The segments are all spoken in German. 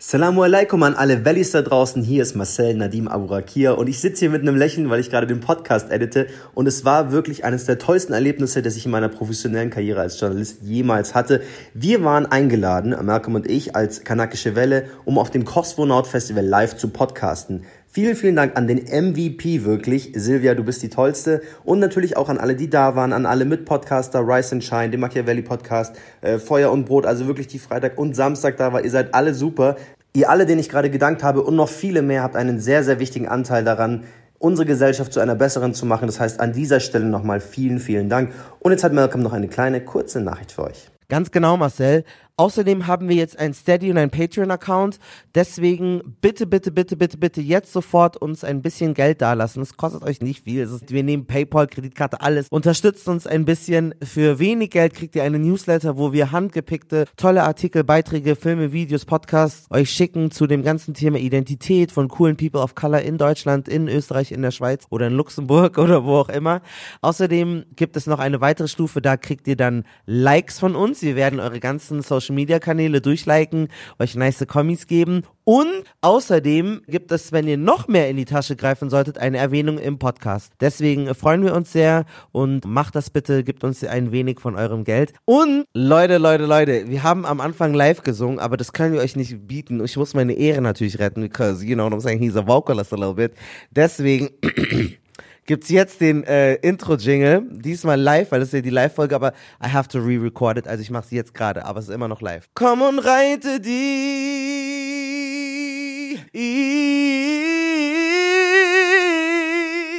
Salamu alaikum an alle Valleys da draußen. Hier ist Marcel Nadim Aburakir und ich sitze hier mit einem Lächeln, weil ich gerade den Podcast edite und es war wirklich eines der tollsten Erlebnisse, das ich in meiner professionellen Karriere als Journalist jemals hatte. Wir waren eingeladen, Malcolm und ich, als kanakische Welle, um auf dem Cosmonaut Festival live zu podcasten. Vielen, vielen Dank an den MVP wirklich. Silvia, du bist die Tollste. Und natürlich auch an alle, die da waren, an alle Mitpodcaster, Rise and Shine, dem Machiavelli Podcast, äh, Feuer und Brot, also wirklich die Freitag und Samstag da war. Ihr seid alle super. Ihr alle, denen ich gerade gedankt habe und noch viele mehr, habt einen sehr, sehr wichtigen Anteil daran, unsere Gesellschaft zu einer besseren zu machen. Das heißt, an dieser Stelle nochmal vielen, vielen Dank. Und jetzt hat Malcolm noch eine kleine, kurze Nachricht für euch. Ganz genau, Marcel. Außerdem haben wir jetzt ein Steady und ein Patreon-Account. Deswegen bitte, bitte, bitte, bitte, bitte jetzt sofort uns ein bisschen Geld dalassen. Es kostet euch nicht viel. Ist, wir nehmen PayPal, Kreditkarte, alles. Unterstützt uns ein bisschen. Für wenig Geld kriegt ihr eine Newsletter, wo wir handgepickte, tolle Artikel, Beiträge, Filme, Videos, Podcasts euch schicken zu dem ganzen Thema Identität von coolen People of Color in Deutschland, in Österreich, in der Schweiz oder in Luxemburg oder wo auch immer. Außerdem gibt es noch eine weitere Stufe. Da kriegt ihr dann Likes von uns. Wir werden eure ganzen Social Social Media Kanäle durchliken, euch nice Kommis geben und außerdem gibt es, wenn ihr noch mehr in die Tasche greifen solltet, eine Erwähnung im Podcast. Deswegen freuen wir uns sehr und macht das bitte, gebt uns ein wenig von eurem Geld. Und Leute, Leute, Leute, wir haben am Anfang live gesungen, aber das können wir euch nicht bieten. Ich muss meine Ehre natürlich retten, because you know what I'm saying, he's a vocalist a little bit. Deswegen gibt's jetzt den äh, Intro-Jingle, diesmal live, weil das ist ja die Live-Folge, aber I have to re-record it, also ich mache sie jetzt gerade, aber es ist immer noch live. Komm und reite die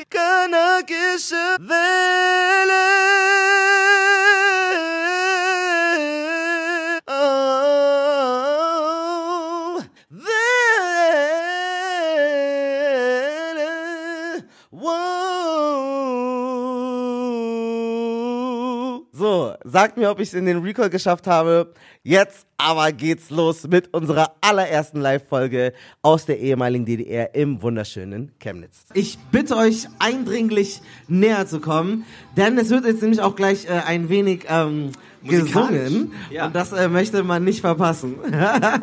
kanakische Welle. Sagt mir, ob ich es in den Recall geschafft habe. Jetzt aber geht's los mit unserer allerersten Live-Folge aus der ehemaligen DDR im wunderschönen Chemnitz. Ich bitte euch eindringlich näher zu kommen, denn es wird jetzt nämlich auch gleich äh, ein wenig ähm, gesungen Ja. und das äh, möchte man nicht verpassen.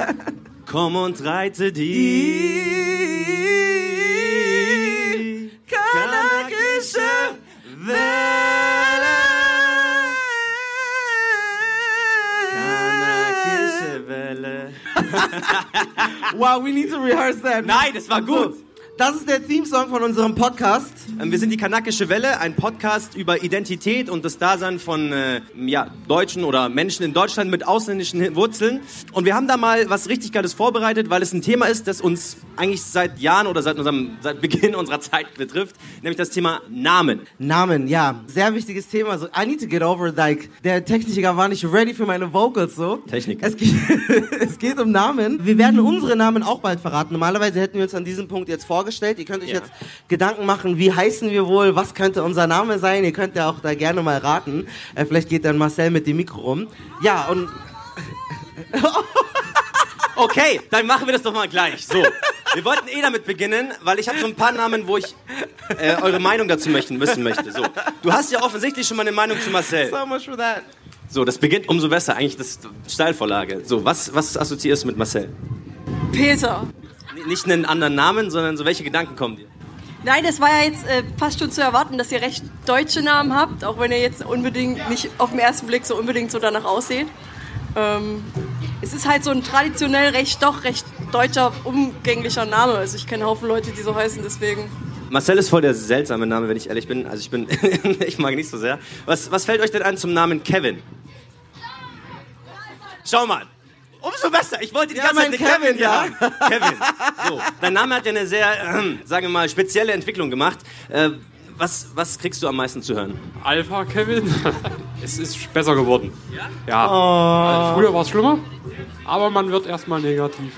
Komm und reite die kanakische kanakische Wow, we need to rehearse that. Nein, das war gut. Das ist der Theme-Song von unserem Podcast. Ähm, Wir sind die Kanakische Welle, ein Podcast über Identität und das Dasein von äh, ja, Deutschen oder Menschen in Deutschland mit ausländischen Wurzeln. Und wir haben da mal was richtig Geiles vorbereitet, weil es ein Thema ist, das uns eigentlich seit Jahren oder seit, unserem, seit Beginn unserer Zeit betrifft, nämlich das Thema Namen. Namen, ja, sehr wichtiges Thema. So, I need to get over, like, der Techniker war nicht ready für meine Vocals, so. Techniker. Es geht, es geht um Namen. Wir werden unsere Namen auch bald verraten. Normalerweise hätten wir uns an diesem Punkt jetzt vorgestellt. Ihr könnt euch Ja. jetzt Gedanken machen, wie heißen wir wohl, was könnte unser Name sein. Ihr könnt ja auch da gerne mal raten. Äh, vielleicht geht dann Marcel mit dem Mikro rum. Ja, und Okay, dann machen wir das doch mal gleich. So, wir wollten eh damit beginnen, weil ich habe so ein paar Namen, wo ich äh, eure Meinung dazu möchten, wissen möchte. So, du hast ja offensichtlich schon mal eine Meinung zu Marcel. so much for that. So, das beginnt umso besser. Eigentlich das Steilvorlage. So, was, was assoziierst du mit Marcel? Peter. Nicht einen anderen Namen, sondern so welche Gedanken kommen dir? Nein, es war ja jetzt äh, fast schon zu erwarten, dass ihr recht deutsche Namen habt, auch wenn ihr jetzt unbedingt nicht auf den ersten Blick so unbedingt so danach aussieht. Ähm, es ist halt so ein traditionell recht, doch recht deutscher, umgänglicher Name. Also ich kenne einen Haufen Leute, die so heißen, deswegen. Marcel ist voll der seltsame Name, wenn ich ehrlich bin. Also ich bin, ich mag ihn nicht so sehr. Was, was fällt euch denn ein zum Namen Kevin? Schau mal. Umso besser. Ich wollte die Ja, ganze Zeit Kevin, Kevin, ja. haben. Kevin. So. Dein Name hat ja eine sehr, äh, sagen wir mal, spezielle Entwicklung gemacht. Äh, was, was kriegst du am meisten zu hören? Alpha Kevin. es ist besser geworden. Ja? Ja. Also früher war es schlimmer, aber man wird erstmal negativ.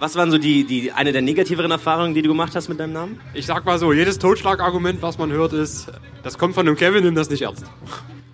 Was waren so die, die, eine der negativeren Erfahrungen, die du gemacht hast mit deinem Namen? Ich sag mal so, jedes Totschlagargument, was man hört, ist, das kommt von einem Kevin, nimm das nicht ernst.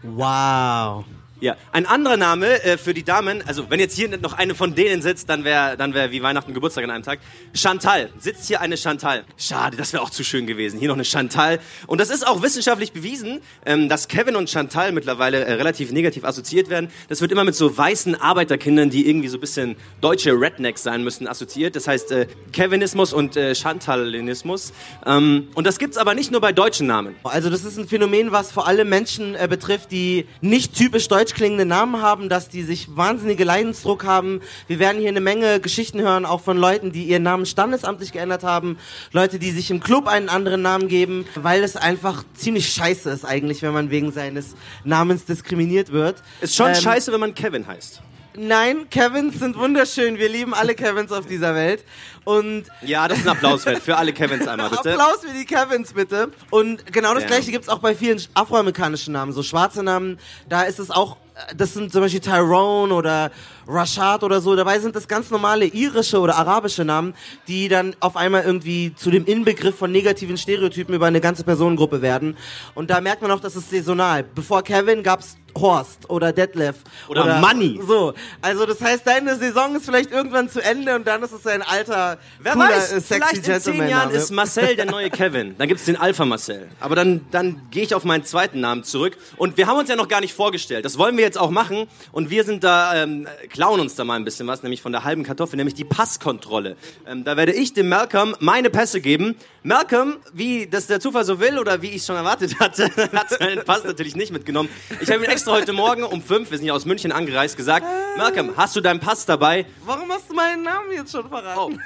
Wow. Ja, ein anderer Name äh, für die Damen, also wenn jetzt hier noch eine von denen sitzt, dann wäre dann wär wie Weihnachten Geburtstag an einem Tag. Chantal, sitzt hier eine Chantal. Schade, das wäre auch zu schön gewesen. Hier noch eine Chantal. Und das ist auch wissenschaftlich bewiesen, ähm, dass Kevin und Chantal mittlerweile äh, relativ negativ assoziiert werden. Das wird immer mit so weißen Arbeiterkindern, die irgendwie so ein bisschen deutsche Rednecks sein müssen, assoziiert. Das heißt äh, Kevinismus und äh, Chantalinismus. Ähm, und das gibt's aber nicht nur bei deutschen Namen. Also das ist ein Phänomen, was vor allem Menschen äh, betrifft, die nicht typisch deutsch klingende Namen haben, dass die sich wahnsinnige Leidensdruck haben. Wir werden hier eine Menge Geschichten hören, auch von Leuten, die ihren Namen standesamtlich geändert haben, Leute, die sich im Club einen anderen Namen geben, weil es einfach ziemlich scheiße ist eigentlich, wenn man wegen seines Namens diskriminiert wird. Ist schon Ähm, scheiße, wenn man Kevin heißt. Nein, Kevins sind wunderschön. Wir lieben alle Kevins auf dieser Welt. Und Ja, das ist ein Applaus wert. Für alle Kevins einmal, bitte. Applaus für die Kevins, bitte. Und genau das Ja. gleiche gibt's auch bei vielen afroamerikanischen Namen, so schwarze Namen. Da ist es auch, das sind zum Beispiel Tyrone oder Rashad oder so. Dabei sind das ganz normale irische oder arabische Namen, die dann auf einmal irgendwie zu dem Inbegriff von negativen Stereotypen über eine ganze Personengruppe werden. Und da merkt man auch, das ist saisonal. Bevor Kevin gab's Horst oder Detlef Oder Money. So, also das heißt, deine Saison ist vielleicht irgendwann zu Ende und dann ist es ein alter, Wer cooler, weiß, äh, sexy vielleicht in zehn Jahren ist Marcel der neue Kevin. Dann gibt's den Alpha Marcel. Aber dann, dann gehe ich auf meinen zweiten Namen zurück. Und wir haben uns ja noch gar nicht vorgestellt. Das wollen wir jetzt auch machen. Und wir sind da, ähm, klauen uns da mal ein bisschen was, nämlich von der halben Kartoffel, nämlich die Passkontrolle. Ähm, da werde ich dem Malcolm meine Pässe geben. Malcolm, wie das der Zufall so will oder wie ich schon erwartet hatte, hat seinen Pass natürlich nicht mitgenommen. Ich habe ihn extra heute Morgen um fünf, wir sind ja aus München angereist, gesagt, Malcolm, hast du deinen Pass dabei? Warum hast du meinen Namen jetzt schon verraten?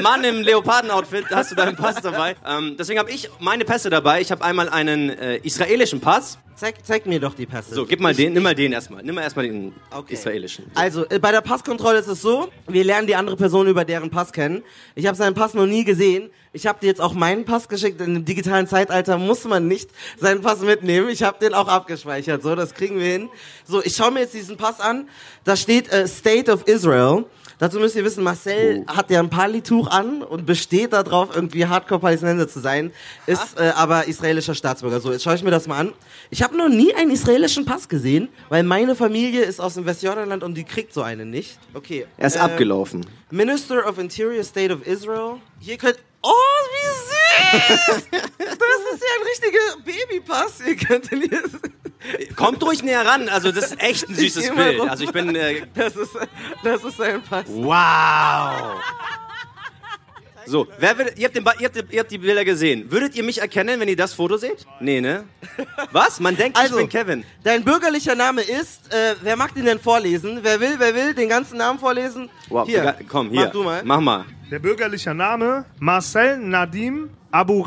Mann im Leoparden-Outfit, hast du deinen Pass dabei. Ähm, deswegen habe ich meine Pässe dabei. Ich habe einmal einen äh, israelischen Pass. Zeig, zeig mir doch die Pässe. So, gib mal den, nimm mal den erstmal. Nimm mal erstmal den Okay. israelischen. Also, äh, bei der Passkontrolle ist es so, wir lernen die andere Person über deren Pass kennen. Ich habe seinen Pass noch nie gesehen. Ich habe dir jetzt auch meinen Pass geschickt. In dem digitalen Zeitalter muss man nicht seinen Pass mitnehmen. Ich habe den auch abgespeichert. So, das kriegen wir hin. So, ich schaue mir jetzt diesen Pass an. Da steht äh, State of Israel. Dazu müsst ihr wissen, Marcel hat ja ein Palituch an und besteht darauf, irgendwie Hardcore-Palästinenser zu sein, ist äh, aber israelischer Staatsbürger. So, jetzt schaue ich mir das mal an. Ich habe noch nie einen israelischen Pass gesehen, weil meine Familie ist aus dem Westjordanland und die kriegt so einen nicht. Okay. Er ist äh, abgelaufen. Minister of Interior State of Israel. Hier könnt. Oh, wie süß! Das ist ja ein richtiger Babypass. Ihr könnt ihn hier. Kommt ruhig näher ran. Also das ist echt ein süßes Bild. rum. Also ich bin... Äh, Das ist, das ist ein Pass. wow. So, wer will, ihr, habt den, ihr, habt, die- ihr habt die Bilder gesehen. Würdet ihr mich erkennen, wenn ihr das Foto seht? Nee, ne? Was? Man denkt, Also, ich bin Kevin. Dein bürgerlicher Name ist, äh, wer mag den denn vorlesen? Wer will, wer will den ganzen Namen vorlesen? Wow, hier, komm, hier. Mach du mal. Mach mal. Der bürgerliche Name Marcel Nadim Abu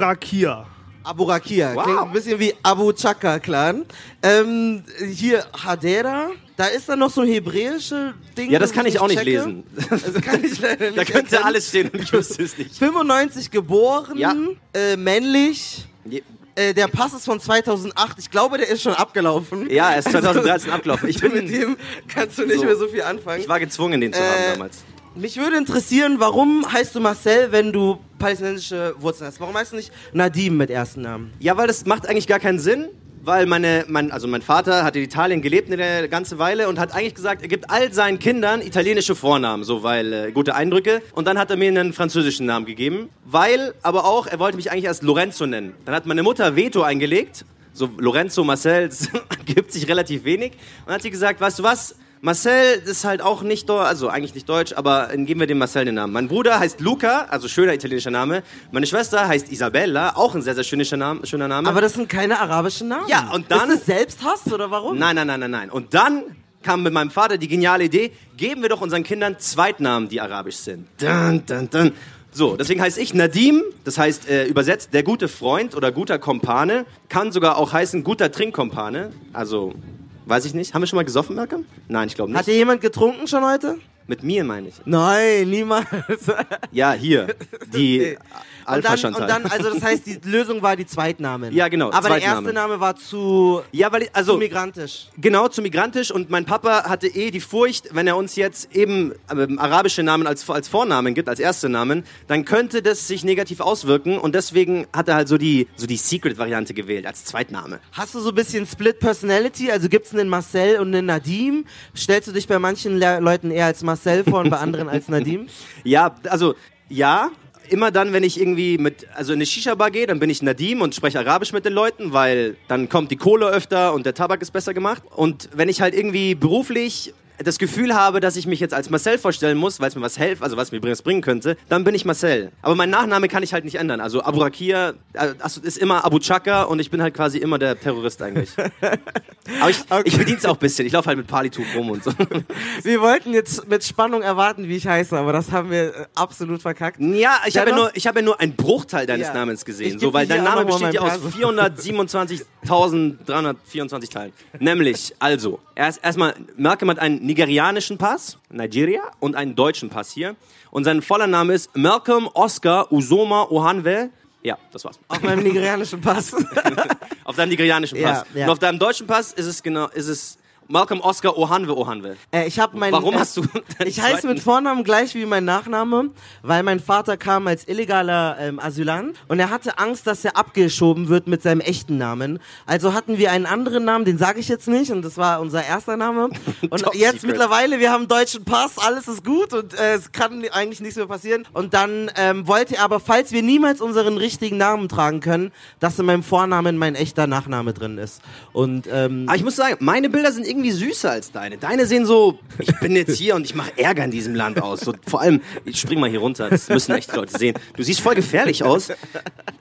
Rakir. Abu Rakia. Wow. Klingt ein bisschen wie Abu Chaka Clan. Ähm, hier Hadera. Da ist dann noch so ein hebräische Ding. Ja, das kann ich auch nicht checke. lesen. Das kann ich leider nicht Da könnte erkennen. alles stehen und ich wüsste es nicht. 95 geboren, Ja. äh, männlich. Je- Äh, der Pass ist von 2008. Ich glaube, der ist schon abgelaufen. Ja, er ist 2013 abgelaufen. Ich mit bin, dem kannst du nicht So. mehr so viel anfangen. ich war gezwungen, den zu haben Äh, damals. Mich würde interessieren, warum heißt du Marcel, wenn du palästinensische Wurzeln hast? Warum heißt du nicht Nadim mit ersten Namen? Ja, weil das macht eigentlich gar keinen Sinn, weil meine, mein, also mein Vater hat in Italien gelebt eine ganze Weile und hat eigentlich gesagt, er gibt all seinen Kindern italienische Vornamen, so weil äh, gute Eindrücke. Und dann hat er mir einen französischen Namen gegeben, weil aber auch er wollte mich eigentlich erst Lorenzo nennen. Dann hat meine Mutter Veto eingelegt, so Lorenzo, Marcel, gibt sich relativ wenig. Und dann hat sie gesagt, weißt du was? Marcel ist halt auch nicht deutsch, also eigentlich nicht deutsch, aber dann geben wir dem Marcel den Namen. Mein Bruder heißt Luca, also schöner italienischer Name. Meine Schwester heißt Isabella, auch ein sehr, sehr schöner Name. Schöner Name. Aber das sind keine arabischen Namen. Ja, und dann- Ist das Selbsthass oder warum? Nein, nein, nein, nein, nein. Und dann kam mit meinem Vater die geniale Idee, geben wir doch unseren Kindern Zweitnamen, die arabisch sind. Dun, dun, dun. So, deswegen heiße ich Nadim, das heißt äh, übersetzt der gute Freund oder guter Kompane, kann sogar auch heißen guter Trinkkompane. Also, weiß ich nicht. Haben wir schon mal gesoffen, Malcolm? Nein, ich glaube nicht. Hat hier jemand getrunken schon heute? Mit mir meine ich. Nein, niemals. Ja, hier. Die Und dann, Alpha-Chantal. und dann, also das heißt, die Lösung war die Zweitnamen. Ja, genau, Aber der erste Name war zu, ja, weil ich, zu also migrantisch. genau zu migrantisch und mein Papa hatte eh die Furcht, wenn er uns jetzt eben ähm, arabische Namen als als Vornamen gibt, als erste Namen, dann könnte das sich negativ auswirken und deswegen hat er halt so die so die Secret Variante gewählt als Zweitname. Hast du so ein bisschen Split Personality? Also gibt's einen Marcel und einen Nadim? Stellst du dich bei manchen Le Leuten eher als Marcel vor und bei anderen als Nadim? Ja, also ja, immer dann, wenn ich irgendwie mit, also in eine Shisha-Bar gehe, dann bin ich Nadim und spreche Arabisch mit den Leuten, weil dann kommt die Kohle öfter und der Tabak ist besser gemacht. Und wenn ich halt irgendwie beruflich das Gefühl habe, dass ich mich jetzt als Marcel vorstellen muss, weil es mir was hilft, also was mir übrigens bringen könnte, dann bin ich Marcel. Aber mein Nachname kann ich halt nicht ändern. Also Aburakia äh, also ist immer Abu Chaka und ich bin halt quasi immer der Terrorist eigentlich. Aber ich, okay. ich verdiene es auch ein bisschen. Ich laufe halt mit Palituch rum und so. Wir wollten jetzt mit Spannung erwarten, wie ich heiße, aber das haben wir äh, absolut verkackt. Ja, ich habe ja, nur, hab ja nur einen Bruchteil deines ja. Namens gesehen, so, weil dein Name besteht ja aus 427 1324 Teilen. Nämlich, also, erst, erstmal, Malcolm hat einen nigerianischen Pass, Nigeria, und einen deutschen Pass hier. Und sein voller Name ist Malcolm Oscar Usoma Ohanwe. Ja, das war's. Auf meinem nigerianischen Pass. auf deinem nigerianischen Pass. Ja, ja. Und auf deinem deutschen Pass ist es genau, ist es Malcolm Oscar Ohanwe Ohanwe. Äh, ich habe meinen. Warum äh, hast du Ich heiße mit Vornamen gleich wie mein Nachname, weil mein Vater kam als illegaler ähm, Asylant und er hatte Angst, dass er abgeschoben wird mit seinem echten Namen. Also hatten wir einen anderen Namen, den sage ich jetzt nicht und das war unser erster Name. Und jetzt secret. mittlerweile, wir haben einen deutschen Pass, alles ist gut und äh, es kann eigentlich nichts mehr passieren. Und dann ähm, wollte er aber, falls wir niemals unseren richtigen Namen tragen können, dass in meinem Vornamen mein echter Nachname drin ist. Und ähm, Aber ich muss sagen, meine Bilder sind irgendwie süßer als deine. Deine sehen so, ich bin jetzt hier und ich mache Ärger in diesem Land aus. So, vor allem, ich spring mal hier runter, das müssen echt Leute sehen. Du siehst voll gefährlich aus.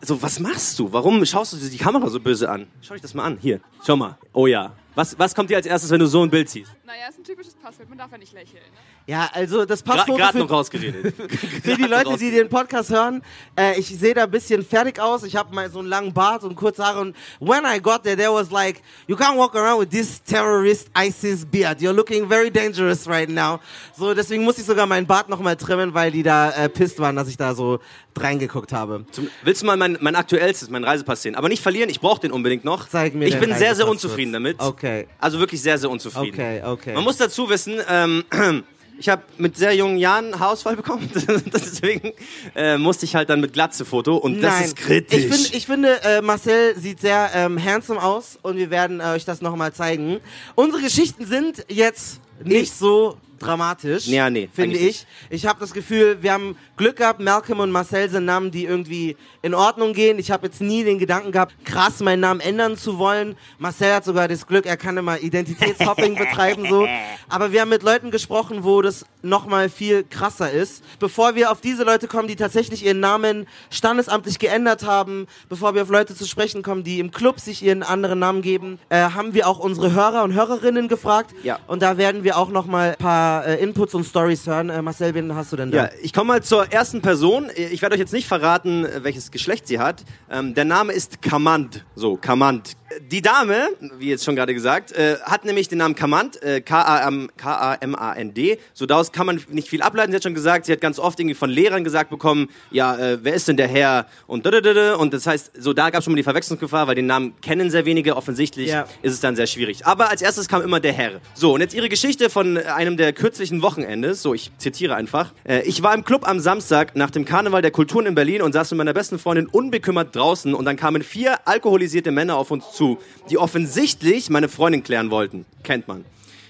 So, was machst du? Warum schaust du die Kamera so böse an? Schau dich das mal an. Hier, schau mal. Oh ja. Was, was kommt dir als erstes, wenn du so ein Bild siehst? Naja, ist ein typisches Passbild, man darf ja nicht lächeln. Ne? Ja, also das Passfoto Gerade noch rausgeredet. Für die Leute, die den Podcast hören, äh, ich sehe da ein bisschen fertig aus. Ich habe mal so einen langen Bart und kurze Haare. Und when I got there, there was like, you can't walk around with this terrorist ISIS beard. You're looking very dangerous right now. So, deswegen musste ich sogar meinen Bart nochmal trimmen, weil die da äh, pisst waren, dass ich da so reingeguckt habe. Zum, willst du mal mein, mein aktuellstes, mein Reisepass sehen? Aber nicht verlieren, ich brauche den unbedingt noch. Zeig mir Ich bin sehr, sehr unzufrieden damit. Okay. Also wirklich sehr, sehr unzufrieden. Okay, okay. Man muss dazu wissen, ähm, ich habe mit sehr jungen Jahren Haarausfall bekommen. Deswegen äh, musste ich halt dann mit Glatze Foto und das Nein. ist kritisch. Ich, find, ich finde, äh, Marcel sieht sehr ähm, handsome aus und wir werden äh, euch das nochmal zeigen. Unsere Geschichten sind jetzt nicht so dramatisch, Ja, nee, finde ich. Ich habe das Gefühl, wir haben Glück gehabt, Malcolm und Marcel sind Namen, die irgendwie in Ordnung gehen. Ich habe jetzt nie den Gedanken gehabt, krass meinen Namen ändern zu wollen. Marcel hat sogar das Glück, er kann immer Identitätshopping betreiben so. Aber wir haben mit Leuten gesprochen, wo das nochmal viel krasser ist. Bevor wir auf diese Leute kommen, die tatsächlich ihren Namen standesamtlich geändert haben, bevor wir auf Leute zu sprechen kommen, die im Club sich ihren anderen Namen geben, äh, haben wir auch unsere Hörer und Hörerinnen gefragt. Ja. Und da werden wir auch nochmal ein paar äh, Inputs und Stories hören. Äh, Marcel, wen hast du denn da? Ja, ich komme mal zur ersten Person. Ich werde euch jetzt nicht verraten, welches Geschlecht sie hat. Ähm, der Name ist Kamand. So, Kamand. Die Dame, wie jetzt schon gerade gesagt, äh, hat nämlich den Namen Kamand, äh, K-A-M- K-A-M-A-N-D. So daraus kann man nicht viel ableiten. Sie hat schon gesagt, sie hat ganz oft irgendwie von Lehrern gesagt bekommen, ja, äh, wer ist denn der Herr? Und und das heißt, so da gab es schon mal die Verwechslungsgefahr, weil den Namen kennen sehr wenige. Offensichtlich Ja. ist es dann sehr schwierig. Aber als erstes kam immer der Herr. So, und jetzt ihre Geschichte von einem der kürzlichen Wochenendes. So, ich zitiere einfach. Äh, ich war im Club am Samstag nach dem Karneval der Kulturen in Berlin und saß mit meiner besten Freundin unbekümmert draußen und dann kamen vier alkoholisierte Männer auf uns zu, die offensichtlich meine Freundin klären wollten. Kennt man.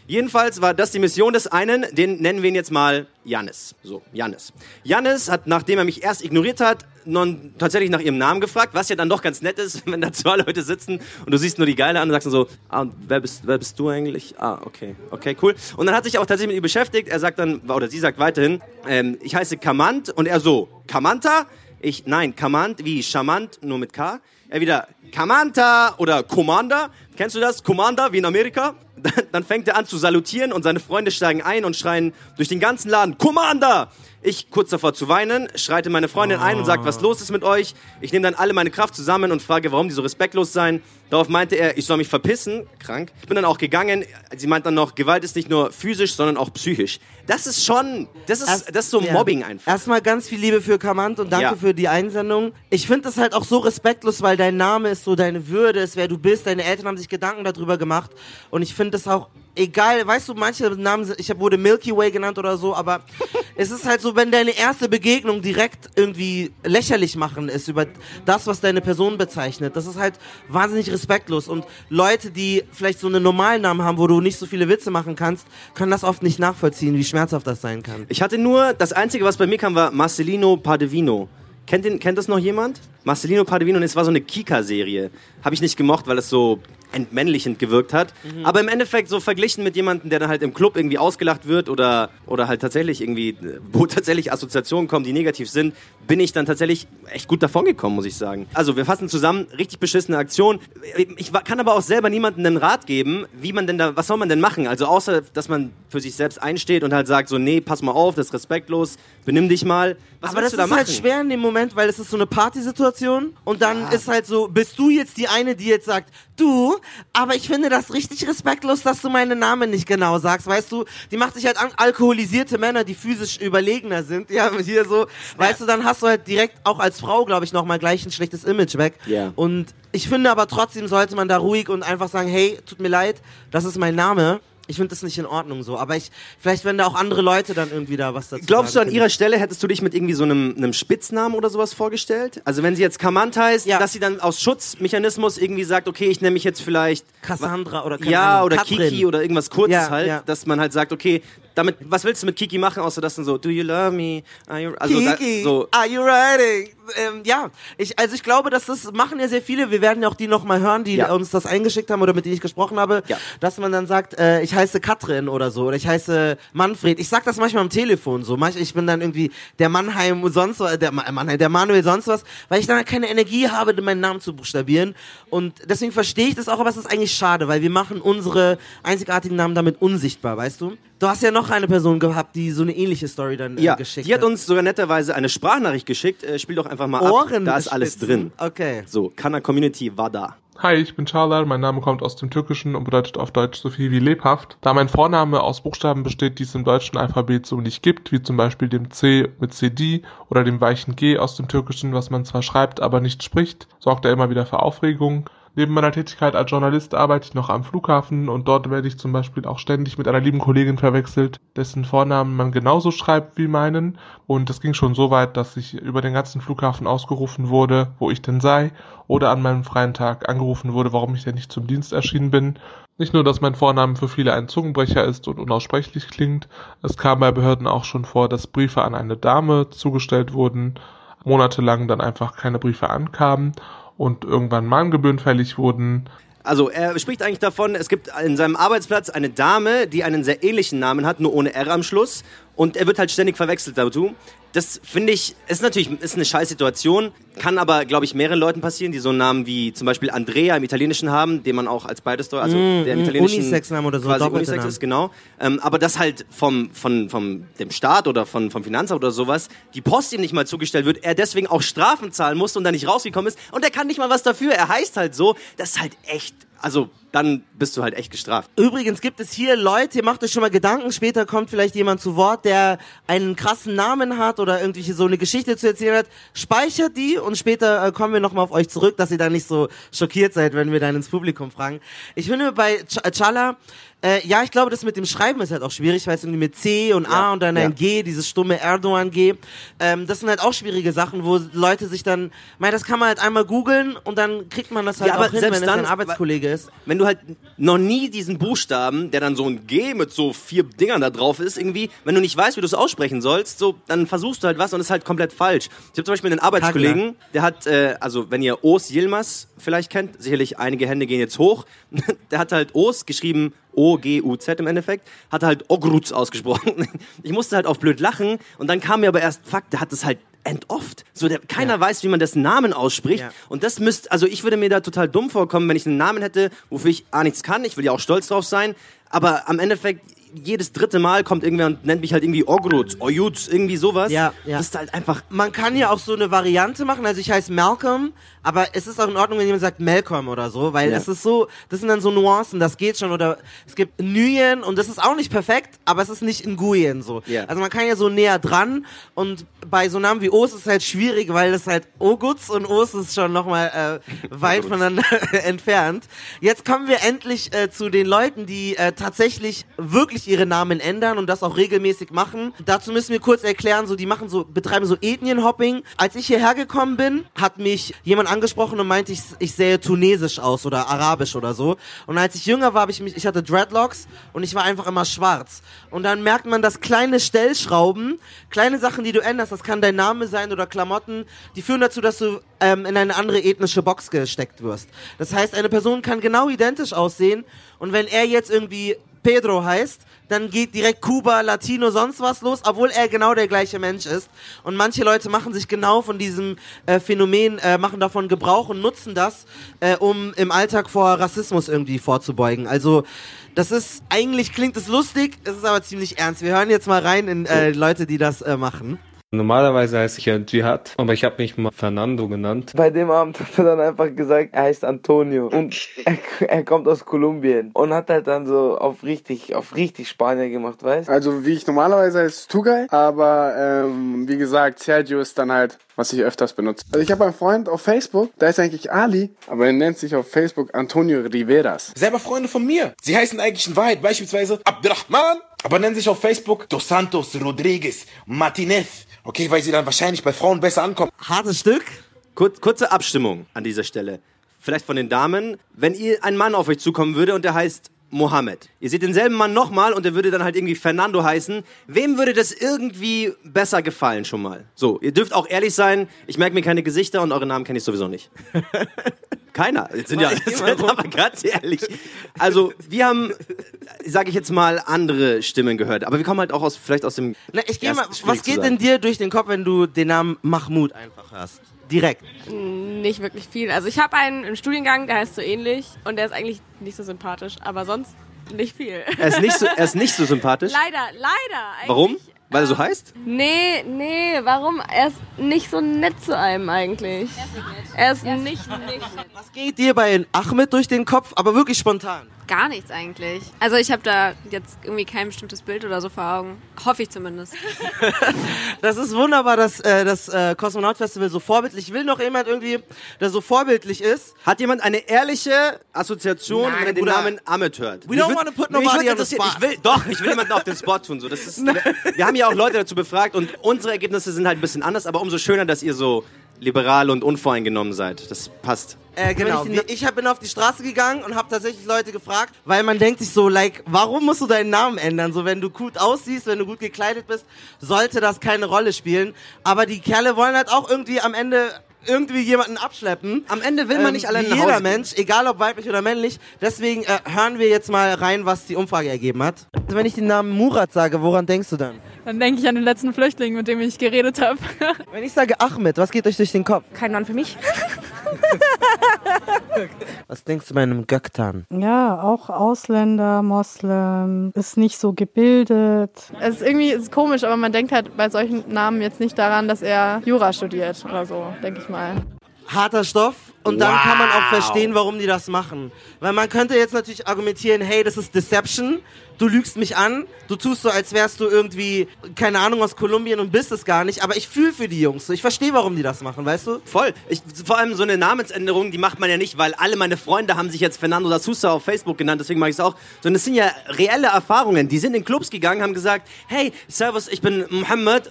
Jedenfalls war das die Mission des einen, den nennen wir ihn jetzt mal Jannis. So, Jannis. Jannis hat, nachdem er mich erst ignoriert hat, nun tatsächlich nach ihrem Namen gefragt, was ja dann doch ganz nett ist, wenn da zwei Leute sitzen und du siehst nur die Geile an und sagst dann so, ah, wer bist, wer bist du eigentlich? Ah, okay, okay, cool. Und dann hat sich auch tatsächlich mit ihr beschäftigt. Er sagt dann, oder sie sagt weiterhin, ähm, ich heiße Kamant und er so, Kamanta? Ich, nein, Kamant, wie charmant, nur mit K. Er wieder, Kamanta oder Commander. Kennst du das? Commander, wie in Amerika? Dann, fängt er an zu salutieren und seine Freunde steigen ein und schreien durch den ganzen Laden, Commander! Ich kurz davor zu weinen, schreite meine Freundin ein und sagt, was los ist mit euch. Ich nehme dann alle meine Kraft zusammen und frage, warum die so respektlos seien. Darauf meinte er, ich soll mich verpissen. Krank. Ich bin dann auch gegangen. Sie meint dann noch, Gewalt ist nicht nur physisch, sondern auch psychisch. Das ist schon, das ist, Erst- das ist so ja. Mobbing einfach. Erstmal ganz viel Liebe für Kamant und danke Ja. für die Einsendung. Ich finde das halt auch so respektlos, weil dein Name ist so deine Würde, ist wer du bist. Deine Eltern haben sich Gedanken darüber gemacht und ich finde das auch egal. Weißt du, manche Namen ich wurde Milky Way genannt oder so, aber es ist halt so, wenn deine erste Begegnung direkt irgendwie lächerlich machen ist über das, was deine Person bezeichnet. Das ist halt wahnsinnig respektlos und Leute, die vielleicht so einen normalen Namen haben, wo du nicht so viele Witze machen kannst, können das oft nicht nachvollziehen, wie schmerzhaft das sein kann. Ich hatte nur, das Einzige, was bei mir kam, war Marcelino Padevino. Kennt, den, kennt das noch jemand? Marcelino Padevino, und es war so eine Kika-Serie. Habe ich nicht gemocht, weil es so entmännlichend gewirkt hat. Aber im Endeffekt so verglichen mit jemandem, der dann halt im Club irgendwie ausgelacht wird oder, oder halt tatsächlich irgendwie, wo tatsächlich Assoziationen kommen, die negativ sind, bin ich dann tatsächlich echt gut davon gekommen, muss ich sagen. Also wir fassen zusammen, richtig beschissene Aktion. Ich kann aber auch selber niemandem einen Rat geben, wie man denn da, was soll man denn machen? Also außer, dass man für sich selbst einsteht und halt sagt so, nee, pass mal auf, das ist respektlos, benimm dich mal. Was aber das da ist machen? halt schwer in dem Moment, weil es ist so eine Partysituation und dann ist halt so, bist du jetzt die eine, die jetzt sagt, du, aber ich finde das richtig respektlos, dass du meinen Namen nicht genau sagst, weißt du, die macht sich halt an alkoholisierte Männer, die physisch überlegener sind, ja, hier so, weißt du, dann hast du halt direkt auch als Frau, glaube ich, nochmal gleich ein schlechtes Image weg. Ja. und ich finde aber trotzdem sollte man da ruhig und einfach sagen, hey, tut mir leid, das ist mein Name. Ich finde das nicht in Ordnung so, aber ich, vielleicht wenn da auch andere Leute dann irgendwie da was dazu Glaubst du, sagen, an ihrer Stelle hättest du dich mit irgendwie so einem, einem Spitznamen oder sowas vorgestellt? Also wenn sie jetzt Kamant heißt, Ja. dass sie dann aus Schutzmechanismus irgendwie sagt, okay, ich nenne mich jetzt vielleicht Cassandra oder ja Ahnung, oder Katrin. Kiki oder irgendwas Kurzes Ja, halt, ja. dass man halt sagt, okay, damit, was willst du mit Kiki machen, außer dass dann so, do you love me? Are you, also da, Kiki, so, are you riding? Ähm, ja, ich, also ich glaube, dass das machen ja sehr viele. Wir werden ja auch die noch mal hören, die Ja. uns das eingeschickt haben oder mit denen ich gesprochen habe, Ja. dass man dann sagt, äh, ich heiße Katrin oder so oder ich heiße Manfred. Ich sag das manchmal am Telefon so. Ich bin dann irgendwie der Mannheim und sonst was, der Ma- Mannheim, der Manuel sonst was, weil ich dann halt keine Energie habe, meinen Namen zu buchstabieren. Und deswegen verstehe ich das auch, aber es ist eigentlich schade, weil wir machen unsere einzigartigen Namen damit unsichtbar, weißt du? Du hast ja noch eine Person gehabt, die so eine ähnliche Story dann äh, ja, geschickt die hat uns sogar netterweise eine Sprachnachricht geschickt. Äh, spiel doch einfach mal ab. Da ist alles drin. Okay. So, Kana Community war da. Hi, ich bin Charlar, mein Name kommt aus dem Türkischen und bedeutet auf Deutsch so viel wie lebhaft. Da mein Vorname aus Buchstaben besteht, die es im deutschen Alphabet so nicht gibt, wie zum Beispiel dem C mit CD oder dem weichen G aus dem Türkischen, was man zwar schreibt, aber nicht spricht, sorgt er immer wieder für Aufregung. Neben meiner Tätigkeit als Journalist arbeite ich noch am Flughafen und dort werde ich zum Beispiel auch ständig mit einer lieben Kollegin verwechselt, dessen Vornamen man genauso schreibt wie meinen. Und es ging schon so weit, dass ich über den ganzen Flughafen ausgerufen wurde, wo ich denn sei, oder an meinem freien Tag angerufen wurde, warum ich denn nicht zum Dienst erschienen bin. Nicht nur, dass mein Vorname für viele ein Zungenbrecher ist und unaussprechlich klingt, es kam bei Behörden auch schon vor, dass Briefe an eine Dame zugestellt wurden, monatelang dann einfach keine Briefe ankamen und irgendwann Mahngebühren fällig wurden. Also er spricht eigentlich davon, es gibt in seinem Arbeitsplatz eine Dame, die einen sehr ähnlichen Namen hat, nur ohne R am Schluss. Und er wird halt ständig verwechselt dazu. Das finde ich, ist natürlich ist eine scheiß Situation, kann aber, glaube ich, mehreren Leuten passieren, die so einen Namen wie zum Beispiel Andrea im Italienischen haben, den man auch als beides, also der im mm, Italienischen Unisex-Name oder so, quasi Unisex ist, genau. Ähm, aber das halt vom, von, vom dem Staat oder von, vom Finanzamt oder sowas, die Post ihm nicht mal zugestellt wird, er deswegen auch Strafen zahlen muss und da nicht rausgekommen ist. Und er kann nicht mal was dafür, er heißt halt so, das ist halt echt, also dann bist du halt echt gestraft. Übrigens gibt es hier Leute, ihr macht euch schon mal Gedanken, später kommt vielleicht jemand zu Wort, der einen krassen Namen hat oder irgendwelche so eine Geschichte zu erzählen hat. Speichert die und später äh, kommen wir nochmal auf euch zurück, dass ihr da nicht so schockiert seid, wenn wir dann ins Publikum fragen. Ich finde bei Ch Chala, äh, ja, ich glaube, das mit dem Schreiben ist halt auch schwierig, weil es irgendwie mit C und A Ja, und dann ja. ein G, dieses stumme Erdogan-G. Ähm, das sind halt auch schwierige Sachen, wo Leute sich dann, mein, das kann man halt einmal googeln und dann kriegt man das halt Ja, auch hin, wenn es dann- ein Arbeitskollege ist. Wenn du halt noch nie diesen Buchstaben, der dann so ein G mit so vier Dingern da drauf ist, irgendwie, wenn du nicht weißt, wie du es aussprechen sollst, so, dann versuchst du halt was und es ist halt komplett falsch. Ich habe zum Beispiel einen Arbeitskollegen, der hat, äh, also wenn ihr Os Yilmaz vielleicht kennt, sicherlich einige Hände gehen jetzt hoch, der hat halt Os geschrieben, O-G-U-Z im Endeffekt, hat halt Ogruz ausgesprochen. Ich musste halt auf blöd lachen und dann kam mir aber erst, fuck, der hat es halt entoft. So, der, keiner weiß, wie man dessen Namen ausspricht. Ja. Und das müsste, also ich würde mir da total dumm vorkommen, wenn ich einen Namen hätte, wofür ich A nichts kann. Ich will ja auch stolz drauf sein. Aber am Endeffekt, jedes dritte Mal kommt irgendwer und nennt mich halt irgendwie Ogrut, Oyut, irgendwie sowas. Ja, ja. Das ist halt einfach. Man kann ja auch so eine Variante machen, also ich heiße Malcolm, aber es ist auch in Ordnung, wenn jemand sagt Malcolm oder so, weil Ja. es ist so, das sind dann so Nuancen, das geht schon, oder es gibt Nguyen und das ist auch nicht perfekt, aber es ist nicht Nguyen so. Ja. Also man kann ja so näher dran und bei so Namen wie Os ist es halt schwierig, weil es halt Oguts und Os ist schon nochmal äh, weit voneinander entfernt. Jetzt kommen wir endlich äh, zu den Leuten, die äh, tatsächlich wirklich ihre Namen ändern und das auch regelmäßig machen. Dazu müssen wir kurz erklären, so die machen so betreiben so Ethnienhopping. Als ich hierher gekommen bin, hat mich jemand angesprochen und meinte, ich, ich sähe tunesisch aus oder arabisch oder so. Und als ich jünger war, habe ich mich ich hatte Dreadlocks und ich war einfach immer schwarz. Und dann merkt man, dass kleine Stellschrauben, kleine Sachen, die du änderst, das kann dein Name sein oder Klamotten, die führen dazu, dass du ähm, in eine andere ethnische Box gesteckt wirst. Das heißt, eine Person kann genau identisch aussehen und wenn er jetzt irgendwie Pedro heißt, dann geht direkt Kuba, Latino, sonst was los, obwohl er genau der gleiche Mensch ist. Und manche Leute machen sich genau von diesem äh, Phänomen, äh, machen davon Gebrauch und nutzen das, äh, um im Alltag vor Rassismus irgendwie vorzubeugen. Also das ist, eigentlich klingt es lustig, es ist aber ziemlich ernst. Wir hören jetzt mal rein in äh, Leute, die das äh, machen. Normalerweise heiße ich ja Djihad, aber ich habe mich mal Fernando genannt. Bei dem Abend hat er dann einfach gesagt, er heißt Antonio und er, er kommt aus Kolumbien und hat halt dann so auf richtig, auf richtig Spanier gemacht, weißt? Also wie ich normalerweise heiße Tugay, aber ähm, wie gesagt, Sergio ist dann halt, was ich öfters benutze. Also ich habe einen Freund auf Facebook, der ist eigentlich Ali, aber er nennt sich auf Facebook Antonio Riveras. Selber Freunde von mir. Sie heißen eigentlich in Wahrheit beispielsweise Abdurrahman, aber nennen sich auf Facebook Dos Santos Rodriguez Martinez. Okay, weil sie dann wahrscheinlich bei Frauen besser ankommen. Hartes Stück. Kur kurze Abstimmung an dieser Stelle. Vielleicht von den Damen. Wenn ihr ein Mann auf euch zukommen würde und der heißt Mohammed. Ihr seht denselben Mann nochmal und der würde dann halt irgendwie Fernando heißen. Wem würde das irgendwie besser gefallen schon mal? So, ihr dürft auch ehrlich sein. Ich merke mir keine Gesichter und eure Namen kenne ich sowieso nicht. Keiner. Jetzt sind ja, aber ganz ehrlich. Also, wir haben, sage ich jetzt mal, andere Stimmen gehört. Aber wir kommen halt auch aus, vielleicht aus dem. Na, ich gehe mal, was geht denn dir durch den Kopf, wenn du den Namen Mahmoud einfach hörst? Direkt. Nicht wirklich viel. Also ich habe einen im Studiengang, der heißt so ähnlich und der ist eigentlich nicht so sympathisch, aber sonst nicht viel. Er ist nicht so, er ist nicht so sympathisch. leider, leider. Eigentlich. Warum? Weil er so heißt? Nee, nee, warum? Er ist nicht so nett zu einem eigentlich. Er ist nicht, nicht nett. Was geht dir bei Ahmed durch den Kopf, aber wirklich spontan? Gar nichts eigentlich. Also ich habe da jetzt irgendwie kein bestimmtes Bild oder so vor Augen. Hoffe ich zumindest. Das ist wunderbar, dass äh, das äh, Kosmonaut Festival so vorbildlich. Will noch jemand irgendwie, der so vorbildlich ist? Hat jemand eine ehrliche Assoziation, Nein, wenn er den Bruder. Namen Ahmed hört? We don't würd- wanna put nobody on the spot. Ich will, doch, ich will jemanden auf den Spot tun. So, das ist, wir, wir haben ja auch Leute dazu befragt und unsere Ergebnisse sind halt ein bisschen anders, aber umso schöner, dass ihr so liberal und unvoreingenommen seid. Das passt. Äh, genau. Ich, ich hab, bin auf die Straße gegangen und habe tatsächlich Leute gefragt, weil man denkt sich so, like, warum musst du deinen Namen ändern? So, wenn du gut aussiehst, wenn du gut gekleidet bist, sollte das keine Rolle spielen. Aber die Kerle wollen halt auch irgendwie am Ende irgendwie jemanden abschleppen. Am Ende will man Ähm, nicht allein nach jeder Hause. Mensch, egal ob weiblich oder männlich. Deswegen äh, hören wir jetzt mal rein, was die Umfrage ergeben hat. Also wenn ich den Namen Murat sage, woran denkst du dann? Dann denke ich an den letzten Flüchtling, mit dem ich geredet habe. Wenn ich sage Ahmed, was geht euch durch den Kopf? Kein Mann für mich. Was denkst du bei einem Göktan? Ja, auch Ausländer, Moslem, ist nicht so gebildet. Es ist irgendwie es ist komisch, aber man denkt halt bei solchen Namen jetzt nicht daran, dass er Jura studiert oder so, denke ich mal. Harter Stoff und dann Wow. kann man auch verstehen, warum die das machen. Weil man könnte jetzt natürlich argumentieren, hey, das ist Deception, du lügst mich an, du tust so, als wärst du irgendwie, keine Ahnung, aus Kolumbien und bist es gar nicht, aber ich fühle für die Jungs so, ich verstehe, warum die das machen, weißt du? Voll. Ich, vor allem so eine Namensänderung, die macht man ja nicht, weil alle meine Freunde haben sich jetzt Fernando da Sousa auf Facebook genannt, deswegen mache ich es auch. Sondern es sind ja reelle Erfahrungen. Die sind in Clubs gegangen, haben gesagt, hey, Servus, ich bin Mohammed.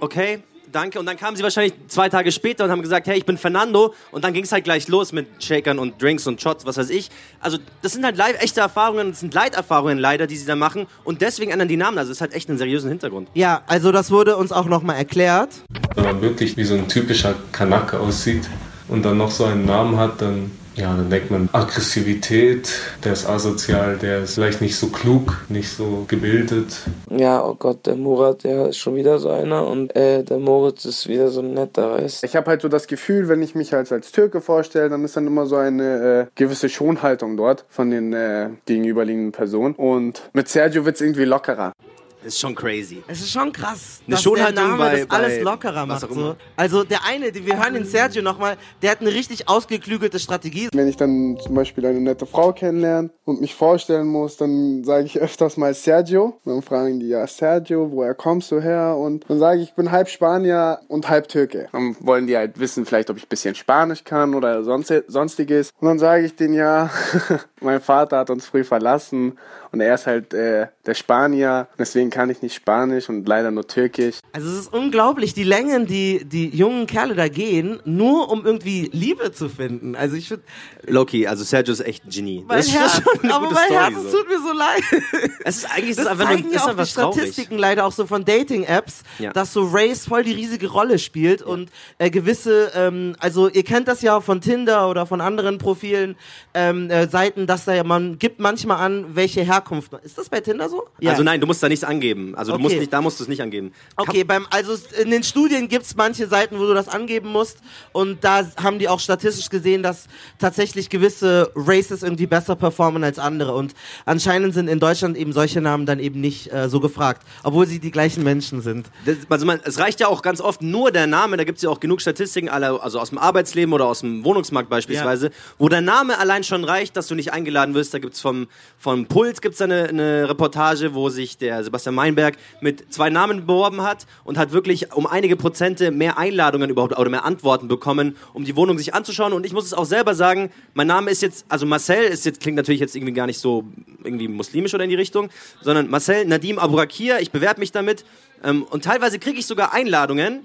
Okay, danke. Und dann kamen sie wahrscheinlich zwei Tage später und haben gesagt, hey, ich bin Fernando. Und dann ging es halt gleich los mit Shakern und Drinks und Shots, was weiß ich. Also das sind halt live echte Erfahrungen, das sind Leiterfahrungen leider, die sie da machen. Und deswegen ändern die Namen. Also es hat echt einen seriösen Hintergrund. Ja, also das wurde uns auch nochmal erklärt. Wenn man wirklich wie so ein typischer Kanake aussieht und dann noch so einen Namen hat, dann Ja, dann denkt man Aggressivität, der ist asozial, der ist vielleicht nicht so klug, nicht so gebildet. Ja, oh Gott, der Murat, der ist schon wieder so einer und äh, der Moritz ist wieder so ein netter, weißt Ich habe halt so das Gefühl, wenn ich mich als, als Türke vorstelle, dann ist dann immer so eine äh, gewisse Schonhaltung dort von den äh, gegenüberliegenden Personen. Und mit Sergio wird's irgendwie lockerer. Das ist schon crazy. Es ist schon krass, Eine dass Schonhaltung der Name bei- das alles bei lockerer macht. So. Also der eine, den- wir hören den Sergio nochmal, der hat eine richtig ausgeklügelte Strategie. Wenn ich dann zum Beispiel eine nette Frau kennenlerne und mich vorstellen muss, dann sage ich öfters mal Sergio. Dann fragen die, ja, Sergio, woher kommst du her? Und dann sage ich, ich bin halb Spanier und halb Türke. Dann wollen die halt wissen, vielleicht, ob ich ein bisschen Spanisch kann oder sonst, sonstiges. Und dann sage ich denen, ja, mein Vater hat uns früh verlassen und er ist halt äh, der Spanier. Deswegen kann ich nicht Spanisch und leider nur Türkisch. Also es ist unglaublich, die Längen, die die jungen Kerle da gehen, nur um irgendwie Liebe zu finden. Also ich finde, Loki, also Sergio ist echt ein Genie. mein das ist Herz, schon eine aber gute mein Story, Herz, es so. tut mir so leid. Es ist eigentlich ist das es einfach nur zeigen ist ja auch einfach die traurig. Statistiken leider auch so von Dating-Apps, Ja. dass so Race voll die riesige Rolle spielt und äh, gewisse, ähm, also ihr kennt das ja von Tinder oder von anderen Profilen, ähm, äh, Seiten, dass da ja, man gibt manchmal an, welche Herkunft. Man- Ist das bei Tinder so? Also nein, du musst da nichts angeben. Also du Okay. musst nicht, da musst du es nicht angeben. Okay, beim, also in den Studien gibt's manche Seiten, wo du das angeben musst und da haben die auch statistisch gesehen, dass tatsächlich gewisse Races irgendwie besser performen als andere und anscheinend sind in Deutschland eben solche Namen dann eben nicht äh, so gefragt, obwohl sie die gleichen Menschen sind. Das, also man, es reicht ja auch ganz oft nur der Name, da gibt es ja auch genug Statistiken, alle, also aus dem Arbeitsleben oder aus dem Wohnungsmarkt beispielsweise, wo der Name allein schon reicht, dass du nicht eingeladen wirst. Da gibt's vom, vom Puls gibt's da eine, eine Reportage, wo sich der Sebastian Meinberg mit zwei Namen beworben hat und hat wirklich um einige Prozente mehr Einladungen überhaupt oder mehr Antworten bekommen, um die Wohnung sich anzuschauen. Und ich muss es auch selber sagen, mein Name ist jetzt, also Marcel ist jetzt, klingt natürlich jetzt irgendwie gar nicht so irgendwie muslimisch oder in die Richtung, sondern Marcel Nadim Abourakir, ich bewerbe mich damit. Ähm, und teilweise kriege ich sogar Einladungen.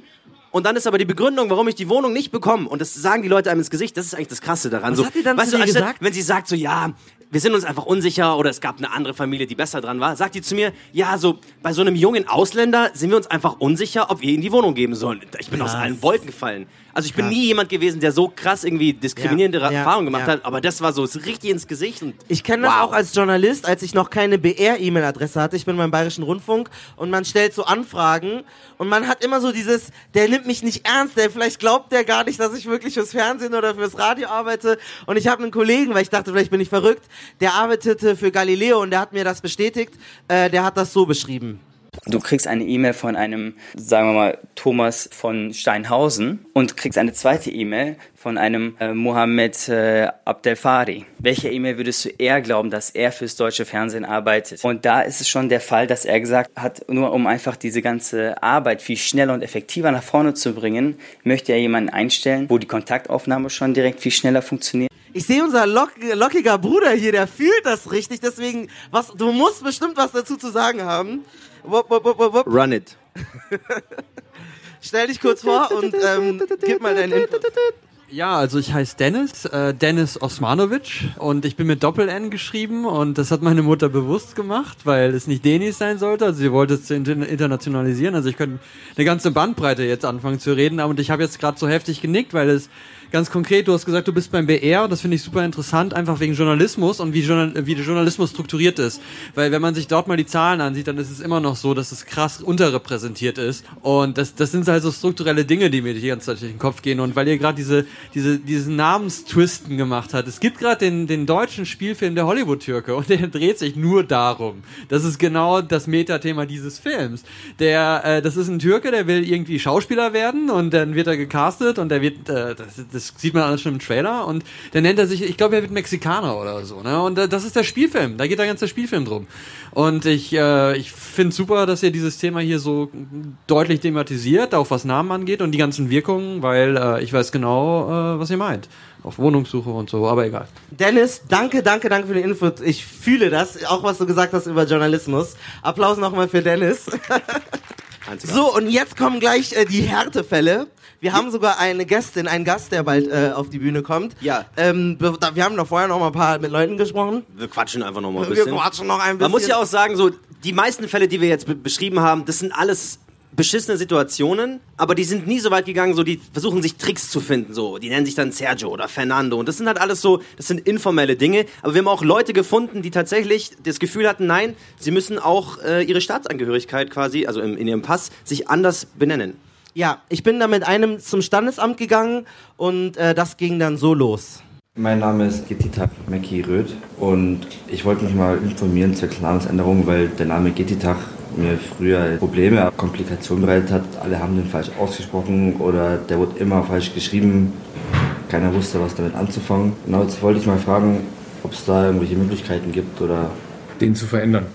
Und dann ist aber die Begründung, warum ich die Wohnung nicht bekomme. Und das sagen die Leute einem ins Gesicht. Das ist eigentlich das Krasse daran. Was so, hat die dann weißt zu du, anstatt, gesagt? wenn sie sagt so, ja, wir sind uns einfach unsicher oder es gab eine andere Familie, die besser dran war, sagt die zu mir, ja, so bei so einem jungen Ausländer sind wir uns einfach unsicher, ob wir ihnen die Wohnung geben sollen. Ich bin aus Krass. allen Wolken gefallen. Also ich bin Krass. nie jemand gewesen, der so krass irgendwie diskriminierende Ja, ja, Erfahrungen gemacht ja. hat, aber das war so richtig ins Gesicht. Ich kenne das wow. auch als Journalist, als ich noch keine BR-E-Mail-Adresse hatte. Ich bin beim Bayerischen Rundfunk und man stellt so Anfragen und man hat immer so dieses, der nimmt mich nicht ernst, der vielleicht glaubt der gar nicht, dass ich wirklich fürs Fernsehen oder fürs Radio arbeite. Und ich habe einen Kollegen, weil ich dachte, vielleicht bin ich verrückt, der arbeitete für Galileo und der hat mir das bestätigt. Äh, der hat das so beschrieben. Du kriegst eine E-Mail von einem, sagen wir mal, Thomas von Steinhausen und kriegst eine zweite E-Mail von einem äh, Mohammed äh, Abdelfari. Welcher E-Mail würdest du eher glauben, dass er fürs deutsche Fernsehen arbeitet? Und da ist es schon der Fall, dass er gesagt hat, nur um einfach diese ganze Arbeit viel schneller und effektiver nach vorne zu bringen, möchte er jemanden einstellen, wo die Kontaktaufnahme schon direkt viel schneller funktioniert. Ich sehe unser lock lockiger Bruder hier, der fühlt das richtig, deswegen, was, du musst bestimmt was dazu zu sagen haben. Wupp, wupp, wupp, wupp. Run it. Stell dich kurz vor und ähm, gib mal deinen Input. Ja, also ich heiße Dennis, äh, Dennis Osmanovic und ich bin mit Doppel-N geschrieben und das hat meine Mutter bewusst gemacht, weil es nicht Denis sein sollte. Also sie wollte es inter internationalisieren. Also ich könnte eine ganze Bandbreite jetzt anfangen zu reden, aber ich habe jetzt gerade so heftig genickt, weil es ganz konkret, du hast gesagt, du bist beim BR, das finde ich super interessant, einfach wegen Journalismus und wie, Journal wie der Journalismus strukturiert ist. Weil wenn man sich dort mal die Zahlen ansieht, dann ist es immer noch so, dass es krass unterrepräsentiert ist. Und das, das sind halt so strukturelle Dinge, die mir die ganze Zeit durch den Kopf gehen. Und weil ihr gerade diese, diese, diesen Namenstwisten gemacht habt, es gibt gerade den, den deutschen Spielfilm Der Hollywood-Türke und der dreht sich nur darum. Das ist genau das Metathema dieses Films. Der, äh, das ist ein Türke, der will irgendwie Schauspieler werden und dann wird er gecastet und der wird, äh, das, das sieht man alles schon im Trailer und dann nennt er sich, ich glaube, er wird Mexikaner oder so, ne? Und äh, das ist der Spielfilm, da geht der ganze Spielfilm drum. Und ich, äh, ich finde super, dass ihr dieses Thema hier so deutlich thematisiert, auch was Namen angeht und die ganzen Wirkungen, weil äh, ich weiß genau, äh, was ihr meint. Auf Wohnungssuche und so, aber egal. Dennis, danke, danke, danke für den Input. Ich fühle das, auch was du gesagt hast über Journalismus. Applaus nochmal für Dennis. so, und jetzt kommen gleich äh, die Härtefälle. Wir haben sogar eine Gästin, einen Gast, der bald äh, auf die Bühne kommt. Ja. Ähm, wir haben doch vorher noch mal ein paar mit Leuten gesprochen. Wir quatschen einfach noch mal ein Wir bisschen. quatschen noch ein Man muss bisschen. ja auch sagen, so die meisten Fälle, die wir jetzt be beschrieben haben, das sind alles beschissene Situationen, aber die sind nie so weit gegangen, so die versuchen sich Tricks zu finden, so die nennen sich dann Sergio oder Fernando und das sind halt alles so, das sind informelle Dinge, aber wir haben auch Leute gefunden, die tatsächlich das Gefühl hatten, nein, sie müssen auch äh, ihre Staatsangehörigkeit quasi, also im, in ihrem Pass, sich anders benennen. Ja, ich bin da mit einem zum Standesamt gegangen und äh, das ging dann so los. Mein Name ist Getitag Meki Röth und ich wollte mich mal informieren zur Namensänderung, weil der Name Getitag mir früher Probleme, Komplikationen bereitet hat. Alle haben den falsch ausgesprochen oder der wurde immer falsch geschrieben. Keiner wusste, was damit anzufangen. Genau, jetzt wollte ich mal fragen, ob es da irgendwelche Möglichkeiten gibt oder den zu verändern.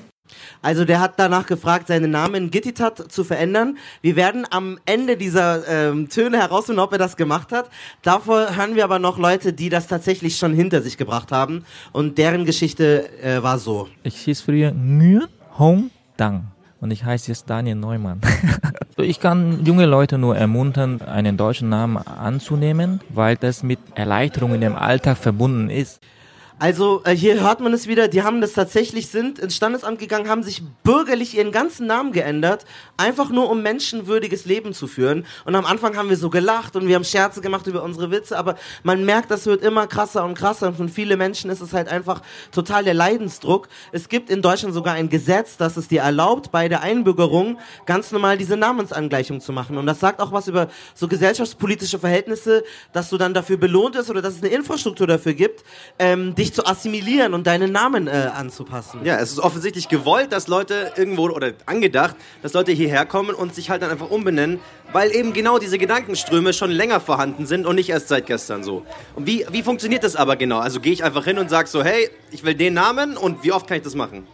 Also der hat danach gefragt, seinen Namen in Gittitat zu verändern. Wir werden am Ende dieser ähm, Töne herausfinden, ob er das gemacht hat. Davor hören wir aber noch Leute, die das tatsächlich schon hinter sich gebracht haben. Und deren Geschichte äh, war so. Ich hieß früher Nguyen Hong Dang und ich heiße jetzt Daniel Neumann. ich kann junge Leute nur ermuntern, einen deutschen Namen anzunehmen, weil das mit Erleichterung in dem Alltag verbunden ist. Also äh, hier hört man es wieder, die haben das tatsächlich, sind ins Standesamt gegangen, haben sich bürgerlich ihren ganzen Namen geändert, einfach nur um menschenwürdiges Leben zu führen. Und am Anfang haben wir so gelacht und wir haben Scherze gemacht über unsere Witze, aber man merkt, das wird immer krasser und krasser und für viele Menschen ist es halt einfach total der Leidensdruck. Es gibt in Deutschland sogar ein Gesetz, das es dir erlaubt, bei der Einbürgerung ganz normal diese Namensangleichung zu machen. Und das sagt auch was über so gesellschaftspolitische Verhältnisse, dass du dann dafür belohnt wirst oder dass es eine Infrastruktur dafür gibt, ähm, dich zu assimilieren und deinen Namen äh, anzupassen. Ja, es ist offensichtlich gewollt, dass Leute irgendwo oder angedacht, dass Leute hierher kommen und sich halt dann einfach umbenennen, weil eben genau diese Gedankenströme schon länger vorhanden sind und nicht erst seit gestern so. Und wie, wie funktioniert das aber genau? Also gehe ich einfach hin und sage so, hey, ich will den Namen und wie oft kann ich das machen?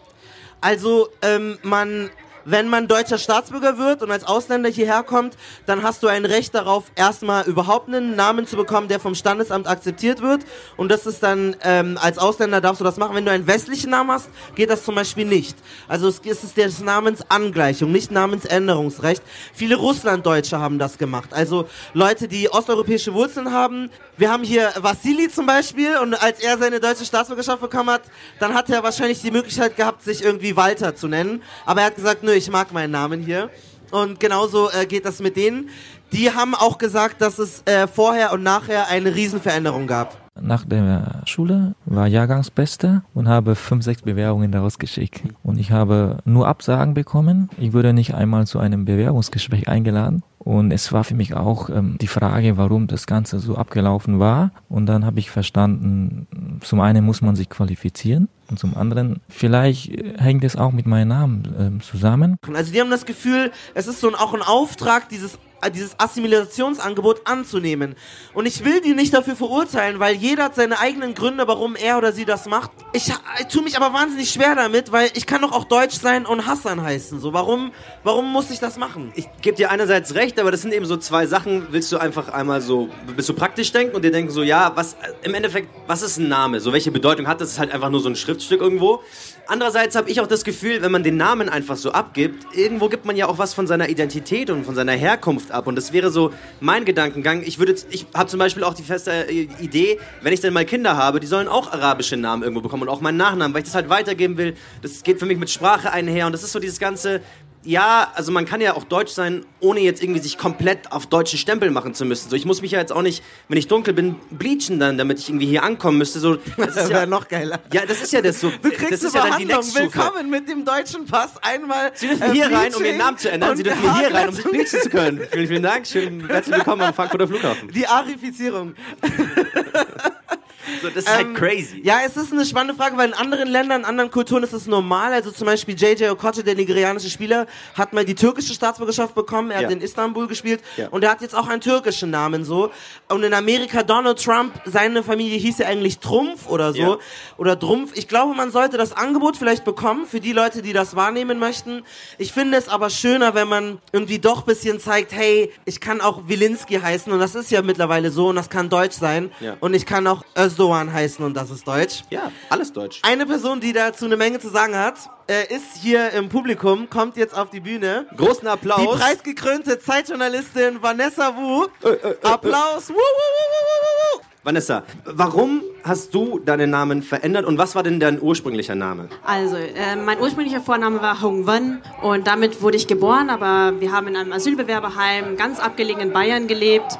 Also ähm, man wenn man deutscher Staatsbürger wird und als Ausländer hierher kommt, dann hast du ein Recht darauf, erstmal überhaupt einen Namen zu bekommen, der vom Standesamt akzeptiert wird. Und das ist dann, ähm, als Ausländer darfst du das machen. Wenn du einen westlichen Namen hast, geht das zum Beispiel nicht. Also es ist der Namensangleichung, nicht Namensänderungsrecht. Viele Russlanddeutsche haben das gemacht. Also Leute, die osteuropäische Wurzeln haben. Wir haben hier Vassili zum Beispiel und als er seine deutsche Staatsbürgerschaft bekommen hat, dann hat er wahrscheinlich die Möglichkeit gehabt, sich irgendwie Walter zu nennen. Aber er hat gesagt, nö, ich mag meinen Namen hier. Und genauso äh, geht das mit denen. Die haben auch gesagt, dass es äh, vorher und nachher eine Riesenveränderung gab. Nach der Schule war Jahrgangsbeste und habe fünf, sechs Bewerbungen daraus geschickt. Und ich habe nur Absagen bekommen. Ich wurde nicht einmal zu einem Bewerbungsgespräch eingeladen. Und es war für mich auch ähm, die Frage, warum das Ganze so abgelaufen war. Und dann habe ich verstanden, zum einen muss man sich qualifizieren und zum anderen, vielleicht hängt es auch mit meinem Namen ähm, zusammen. Also die haben das Gefühl, es ist so ein, auch ein Auftrag, dieses dieses Assimilationsangebot anzunehmen. Und ich will die nicht dafür verurteilen, weil jeder hat seine eigenen Gründe, warum er oder sie das macht. Ich, ich tue mich aber wahnsinnig schwer damit, weil ich kann doch auch Deutsch sein und Hassan heißen. So, warum, warum muss ich das machen? Ich gebe dir einerseits recht, aber das sind eben so zwei Sachen. Willst du einfach einmal so, bist du praktisch denken und dir denken so, ja, was, im Endeffekt, was ist ein Name? So, welche Bedeutung hat? Das ist halt einfach nur so ein Schriftstück irgendwo. Andererseits habe ich auch das Gefühl, wenn man den Namen einfach so abgibt, irgendwo gibt man ja auch was von seiner Identität und von seiner Herkunft ab. Und das wäre so mein Gedankengang. Ich ich habe zum Beispiel auch die feste äh, Idee, wenn ich dann mal Kinder habe, die sollen auch arabische Namen irgendwo bekommen und auch meinen Nachnamen, weil ich das halt weitergeben will. Das geht für mich mit Sprache einher und das ist so dieses ganze ja, also man kann ja auch deutsch sein, ohne jetzt irgendwie sich komplett auf deutschen Stempel machen zu müssen. So, ich muss mich ja jetzt auch nicht, wenn ich dunkel bin, bleachen dann, damit ich irgendwie hier ankommen müsste. So, das ist ja noch geiler. Ja, das ist ja das so. Du kriegst das ist ja dann die Willkommen mit dem deutschen Pass. Einmal Sie dürfen äh, hier rein, um ihren Namen zu ändern. Sie dürfen hier rein, um sich bleachen zu können. Vielen, vielen Dank. Schön, herzlich willkommen am Frankfurter Flughafen. Die Arifizierung. So, das ist halt crazy. Ja, es ist eine spannende Frage, weil in anderen Ländern, in anderen Kulturen ist es normal. Also zum Beispiel JJ Okocha, der nigerianische Spieler, hat mal die türkische Staatsbürgerschaft bekommen. Er Ja. hat in Istanbul gespielt Ja. und er hat jetzt auch einen türkischen Namen so. Und in Amerika Donald Trump, seine Familie hieß ja eigentlich Trumpf oder so Ja. oder Drumpf. Ich glaube, man sollte das Angebot vielleicht bekommen für die Leute, die das wahrnehmen möchten. Ich finde es aber schöner, wenn man irgendwie doch bisschen zeigt, hey, ich kann auch Wilinski heißen und das ist ja mittlerweile so und das kann deutsch sein und ich kann auch Özdoğan heißen und das ist deutsch. Ja, alles deutsch. Eine Person, die dazu eine Menge zu sagen hat, äh, ist hier im Publikum, kommt jetzt auf die Bühne. Großen Applaus. Die preisgekrönte Zeitjournalistin Vanessa Wu. Applaus. Wu, wu, wu, wu, wu, wu. Vanessa, warum hast du deinen Namen verändert und was war denn dein ursprünglicher Name? Also, äh, mein ursprünglicher Vorname war Hong Wen und damit wurde ich geboren, aber wir haben in einem Asylbewerberheim ganz abgelegen in Bayern gelebt.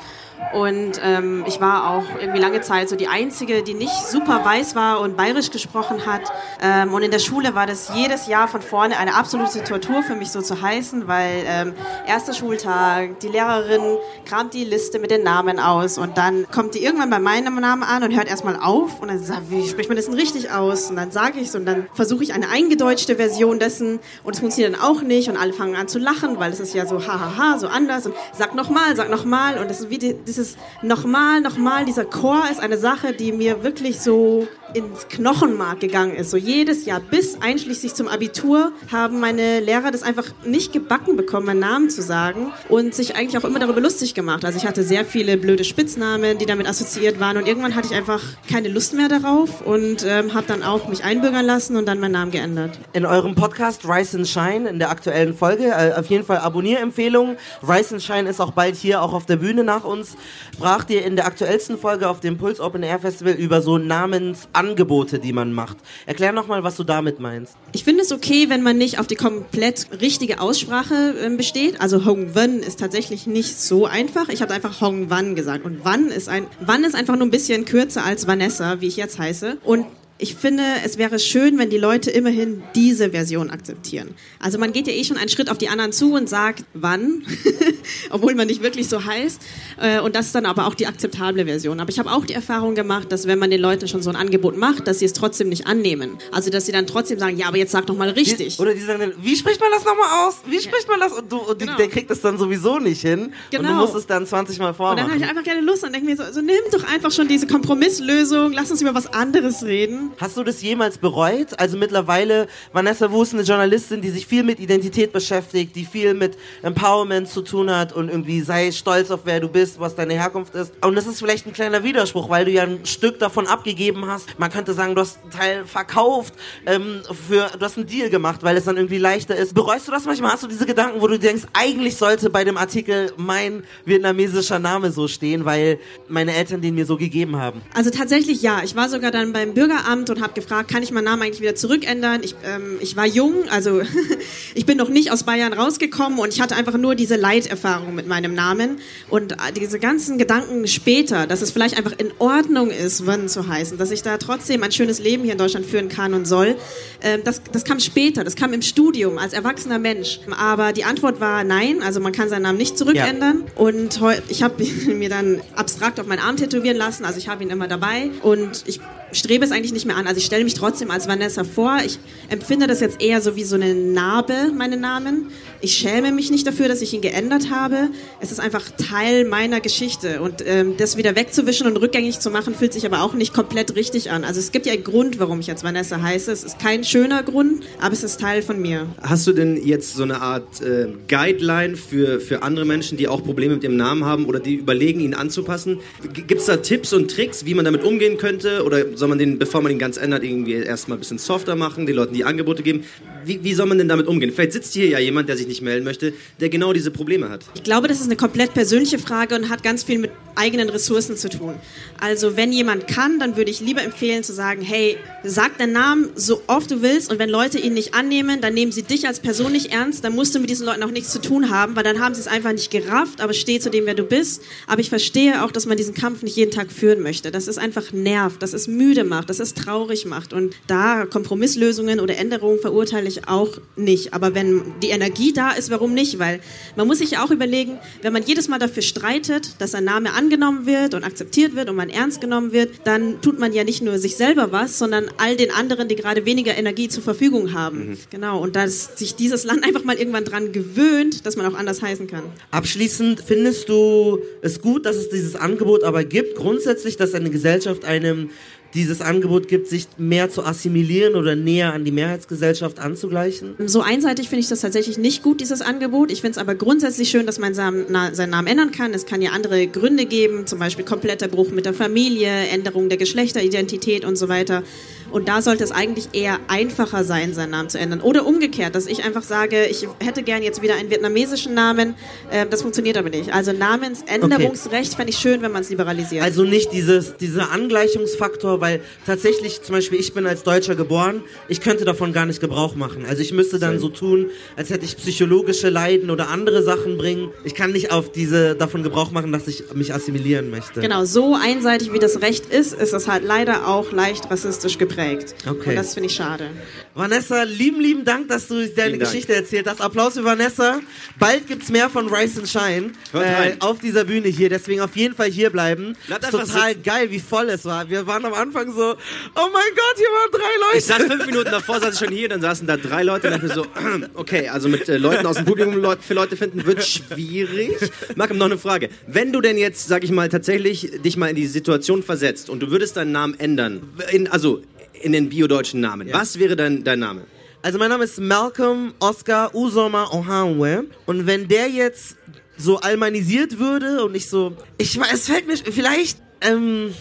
Und ähm, ich war auch irgendwie lange Zeit so die Einzige, die nicht super weiß war und bayerisch gesprochen hat. Ähm, und in der Schule war das jedes Jahr von vorne eine absolute Tortur für mich so zu heißen, weil ähm, erster Schultag, die Lehrerin kramt die Liste mit den Namen aus und dann kommt die irgendwann bei meinem Namen an und hört erstmal auf und dann sagt, wie spricht man das denn richtig aus? Und dann sage ich es und dann versuche ich eine eingedeutschte Version dessen und es funktioniert dann auch nicht und alle fangen an zu lachen, weil es ist ja so hahaha, so anders und sag nochmal, sag nochmal und das ist wie die, dieses nochmal, nochmal, dieser Chor ist eine Sache, die mir wirklich so ins Knochenmark gegangen ist. So jedes Jahr bis einschließlich zum Abitur haben meine Lehrer das einfach nicht gebacken bekommen, meinen Namen zu sagen und sich eigentlich auch immer darüber lustig gemacht. Also ich hatte sehr viele blöde Spitznamen, die damit assoziiert waren und irgendwann hatte ich einfach keine Lust mehr darauf und ähm, habe dann auch mich einbürgern lassen und dann meinen Namen geändert. In eurem Podcast Rise and Shine in der aktuellen Folge, äh, auf jeden Fall Abonnierempfehlung. Rise and Shine ist auch bald hier, auch auf der Bühne nach uns. Spracht ihr in der aktuellsten Folge auf dem Puls Open Air Festival über so Namensangebote, die man macht. Erklär nochmal, was du damit meinst. Ich finde es okay, wenn man nicht auf die komplett richtige Aussprache äh, besteht. Also Hong Wen ist tatsächlich nicht so einfach. Ich habe einfach Hong Wan gesagt. Und Wan ist ein Wan ist einfach nur ein bisschen kürzer als Vanessa, wie ich jetzt heiße. Und ich finde, es wäre schön, wenn die Leute immerhin diese Version akzeptieren. Also man geht ja eh schon einen Schritt auf die anderen zu und sagt, wann, obwohl man nicht wirklich so heißt. Äh, Und das ist dann aber auch die akzeptable Version. Aber ich habe auch die Erfahrung gemacht, dass wenn man den Leuten schon so ein Angebot macht, dass sie es trotzdem nicht annehmen. Also dass sie dann trotzdem sagen, ja, aber jetzt sag doch mal richtig. Oder die sagen dann, wie spricht man das nochmal aus? Wie spricht man das? Und, du, und Genau. der kriegt das dann sowieso nicht hin. Und du Genau. musst es dann 20 Mal Und dann habe vormachen. ich einfach keine Lust und denke mir so, so nimm doch einfach schon diese Kompromisslösung, lass uns über was anderes reden. Hast du das jemals bereut? Also mittlerweile, Vanessa Wu ist eine Journalistin, die sich viel mit Identität beschäftigt, die viel mit Empowerment zu tun hat und irgendwie sei stolz auf wer du bist, was deine Herkunft ist. Und das ist vielleicht ein kleiner Widerspruch, weil du ja ein Stück davon abgegeben hast. Man könnte sagen, du hast einen Teil verkauft, ähm, für, du hast einen Deal gemacht, weil es dann irgendwie leichter ist. Bereust du das manchmal? Hast du diese Gedanken, wo du denkst, eigentlich sollte bei dem Artikel mein vietnamesischer Name so stehen, weil meine Eltern den mir so gegeben haben? Also tatsächlich ja. Ich war sogar dann beim Bürgeramt und habe gefragt, kann ich meinen Namen eigentlich wieder zurückändern? Ich, ähm, ich war jung, also ich bin noch nicht aus Bayern rausgekommen und ich hatte einfach nur diese Leiterfahrung mit meinem Namen. Und äh, diese ganzen Gedanken später, dass es vielleicht einfach in Ordnung ist, Wen zu heißen, dass ich da trotzdem ein schönes Leben hier in Deutschland führen kann und soll, ähm, das, das kam später, das kam im Studium als erwachsener Mensch. Aber die Antwort war nein, also man kann seinen Namen nicht zurückändern. Und heu- ich habe mir dann abstrakt auf meinen Arm tätowieren lassen, also ich habe ihn immer dabei und ich strebe es eigentlich nicht mehr an. Also ich stelle mich trotzdem als Vanessa vor. Ich empfinde das jetzt eher so wie so eine Narbe, meinen Namen. Ich schäme mich nicht dafür, dass ich ihn geändert habe. Es ist einfach Teil meiner Geschichte. Und ähm, das wieder wegzuwischen und rückgängig zu machen, fühlt sich aber auch nicht komplett richtig an. Also es gibt ja einen Grund, warum ich jetzt Vanessa heiße. Es ist kein schöner Grund, aber es ist Teil von mir. Hast du denn jetzt so eine Art äh, Guideline für, für andere Menschen, die auch Probleme mit ihrem Namen haben oder die überlegen, ihn anzupassen? Gibt es da Tipps und Tricks, wie man damit umgehen könnte? Oder soll man den, bevor man ihn ganz ändert, irgendwie erstmal ein bisschen softer machen, den Leuten die Angebote geben? Wie, wie soll man denn damit umgehen? Vielleicht sitzt hier ja jemand, der sich nicht melden möchte, der genau diese Probleme hat. Ich glaube, das ist eine komplett persönliche Frage und hat ganz viel mit eigenen Ressourcen zu tun. Also wenn jemand kann, dann würde ich lieber empfehlen zu sagen, hey, sag deinen Namen so oft du willst und wenn Leute ihn nicht annehmen, dann nehmen sie dich als Person nicht ernst, dann musst du mit diesen Leuten auch nichts zu tun haben, weil dann haben sie es einfach nicht gerafft, aber steh zu dem, wer du bist. Aber ich verstehe auch, dass man diesen Kampf nicht jeden Tag führen möchte. Das ist einfach nervt, das ist müde macht, das ist traurig macht und da Kompromisslösungen oder Änderungen verurteile ich auch nicht. Aber wenn die Energie da ist, warum nicht? Weil man muss sich ja auch überlegen, wenn man jedes Mal dafür streitet, dass ein Name angenommen wird und akzeptiert wird und man ernst genommen wird, dann tut man ja nicht nur sich selber was, sondern all den anderen, die gerade weniger Energie zur Verfügung haben. Genau. Und dass sich dieses Land einfach mal irgendwann dran gewöhnt, dass man auch anders heißen kann. Abschließend, findest du es gut, dass es dieses Angebot aber gibt, grundsätzlich, dass eine Gesellschaft einem dieses Angebot gibt, sich mehr zu assimilieren oder näher an die Mehrheitsgesellschaft anzugleichen? So einseitig finde ich das tatsächlich nicht gut, dieses Angebot. Ich finde es aber grundsätzlich schön, dass man seinen, na, seinen Namen ändern kann. Es kann ja andere Gründe geben, zum Beispiel kompletter Bruch mit der Familie, Änderung der Geschlechteridentität und so weiter. Und da sollte es eigentlich eher einfacher sein, seinen Namen zu ändern. Oder umgekehrt, dass ich einfach sage, ich hätte gern jetzt wieder einen vietnamesischen Namen. Äh, das funktioniert aber nicht. Also Namensänderungsrecht fände ich schön, wenn man es liberalisiert. Also nicht dieses, dieser Angleichungsfaktor, weil tatsächlich zum Beispiel ich bin als Deutscher geboren, ich könnte davon gar nicht Gebrauch machen. Also ich müsste dann so tun, als hätte ich psychologische Leiden oder andere Sachen bringen. Ich kann nicht auf diese davon Gebrauch machen, dass ich mich assimilieren möchte. Genau, so einseitig wie das Recht ist, ist es halt leider auch leicht rassistisch geprägt. Okay. Und das finde ich schade. Vanessa, lieben, lieben Dank, dass du deine Vielen Dank. Geschichte erzählt hast. Applaus für Vanessa. Bald gibt's mehr von Rice and Shine äh, auf dieser Bühne hier. Deswegen auf jeden Fall hier bleiben. Bleibt ist total sitzen. geil, wie voll es war. Wir waren am Anfang so, oh mein Gott, hier waren drei Leute. Ich saß fünf Minuten davor, saß ich schon hier, dann saßen da drei Leute und dachte mir so, okay, also mit äh, Leuten aus dem Publikum Leute, für Leute finden wird schwierig. Malcolm, noch eine Frage. Wenn du denn jetzt, sag ich mal, tatsächlich dich mal in die Situation versetzt und du würdest deinen Namen ändern, in, also in den biodeutschen Namen, was wäre dein, dein Name? Also mein Name ist Malcolm Oscar Uzoma Ohanwe. Und wenn der jetzt so almanisiert würde und ich so, ich weiß, es fällt mir vielleicht, ähm,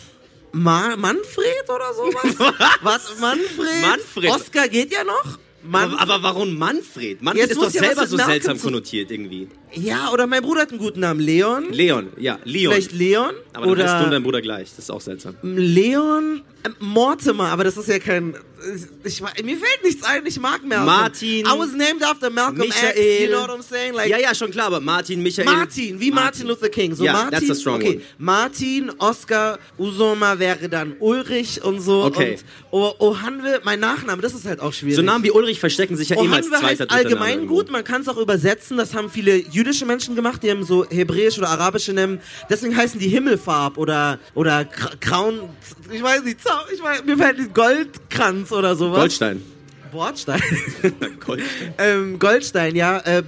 Ma Manfred oder sowas? Was? Manfred? Manfred. Oscar geht ja noch? Aber, aber warum Manfred? Manfred Jetzt ist doch muss ja was selber mit so seltsam zu- konnotiert irgendwie. Ja, oder mein Bruder hat einen guten Namen. Leon? Leon, ja, Leon. Vielleicht Leon? Aber dann oder heißt du und dein Bruder gleich. Das ist auch seltsam. Leon? Ähm, Mortimer, aber das ist ja kein. Ich, mir fällt nichts ein, ich mag Malcolm. Martin. I was named after Malcolm X, Michael. you know what I'm saying? Like, ja, ja, schon klar, aber Martin, Michael. Martin, wie Martin, Luther King. So ja, Martin, that's a strong okay. one. Martin, Oscar, Usoma wäre dann Ulrich und so. Okay. Und O- Ohanwe, mein Nachname, das ist halt auch schwierig. So Namen wie Ulrich verstecken sich ja eh als Ohanwe zweiter, allgemein gut, man kann es auch übersetzen, das haben viele jüdische Menschen gemacht, die haben so hebräisch oder arabische Namen, deswegen heißen die Himmelfarb oder, oder Kra- Kraun, ich weiß nicht, ich weiß, mir fällt nicht Goldkranz oder sowas. Goldstein. Bordstein. Goldstein. ähm, Goldstein, ja, äh,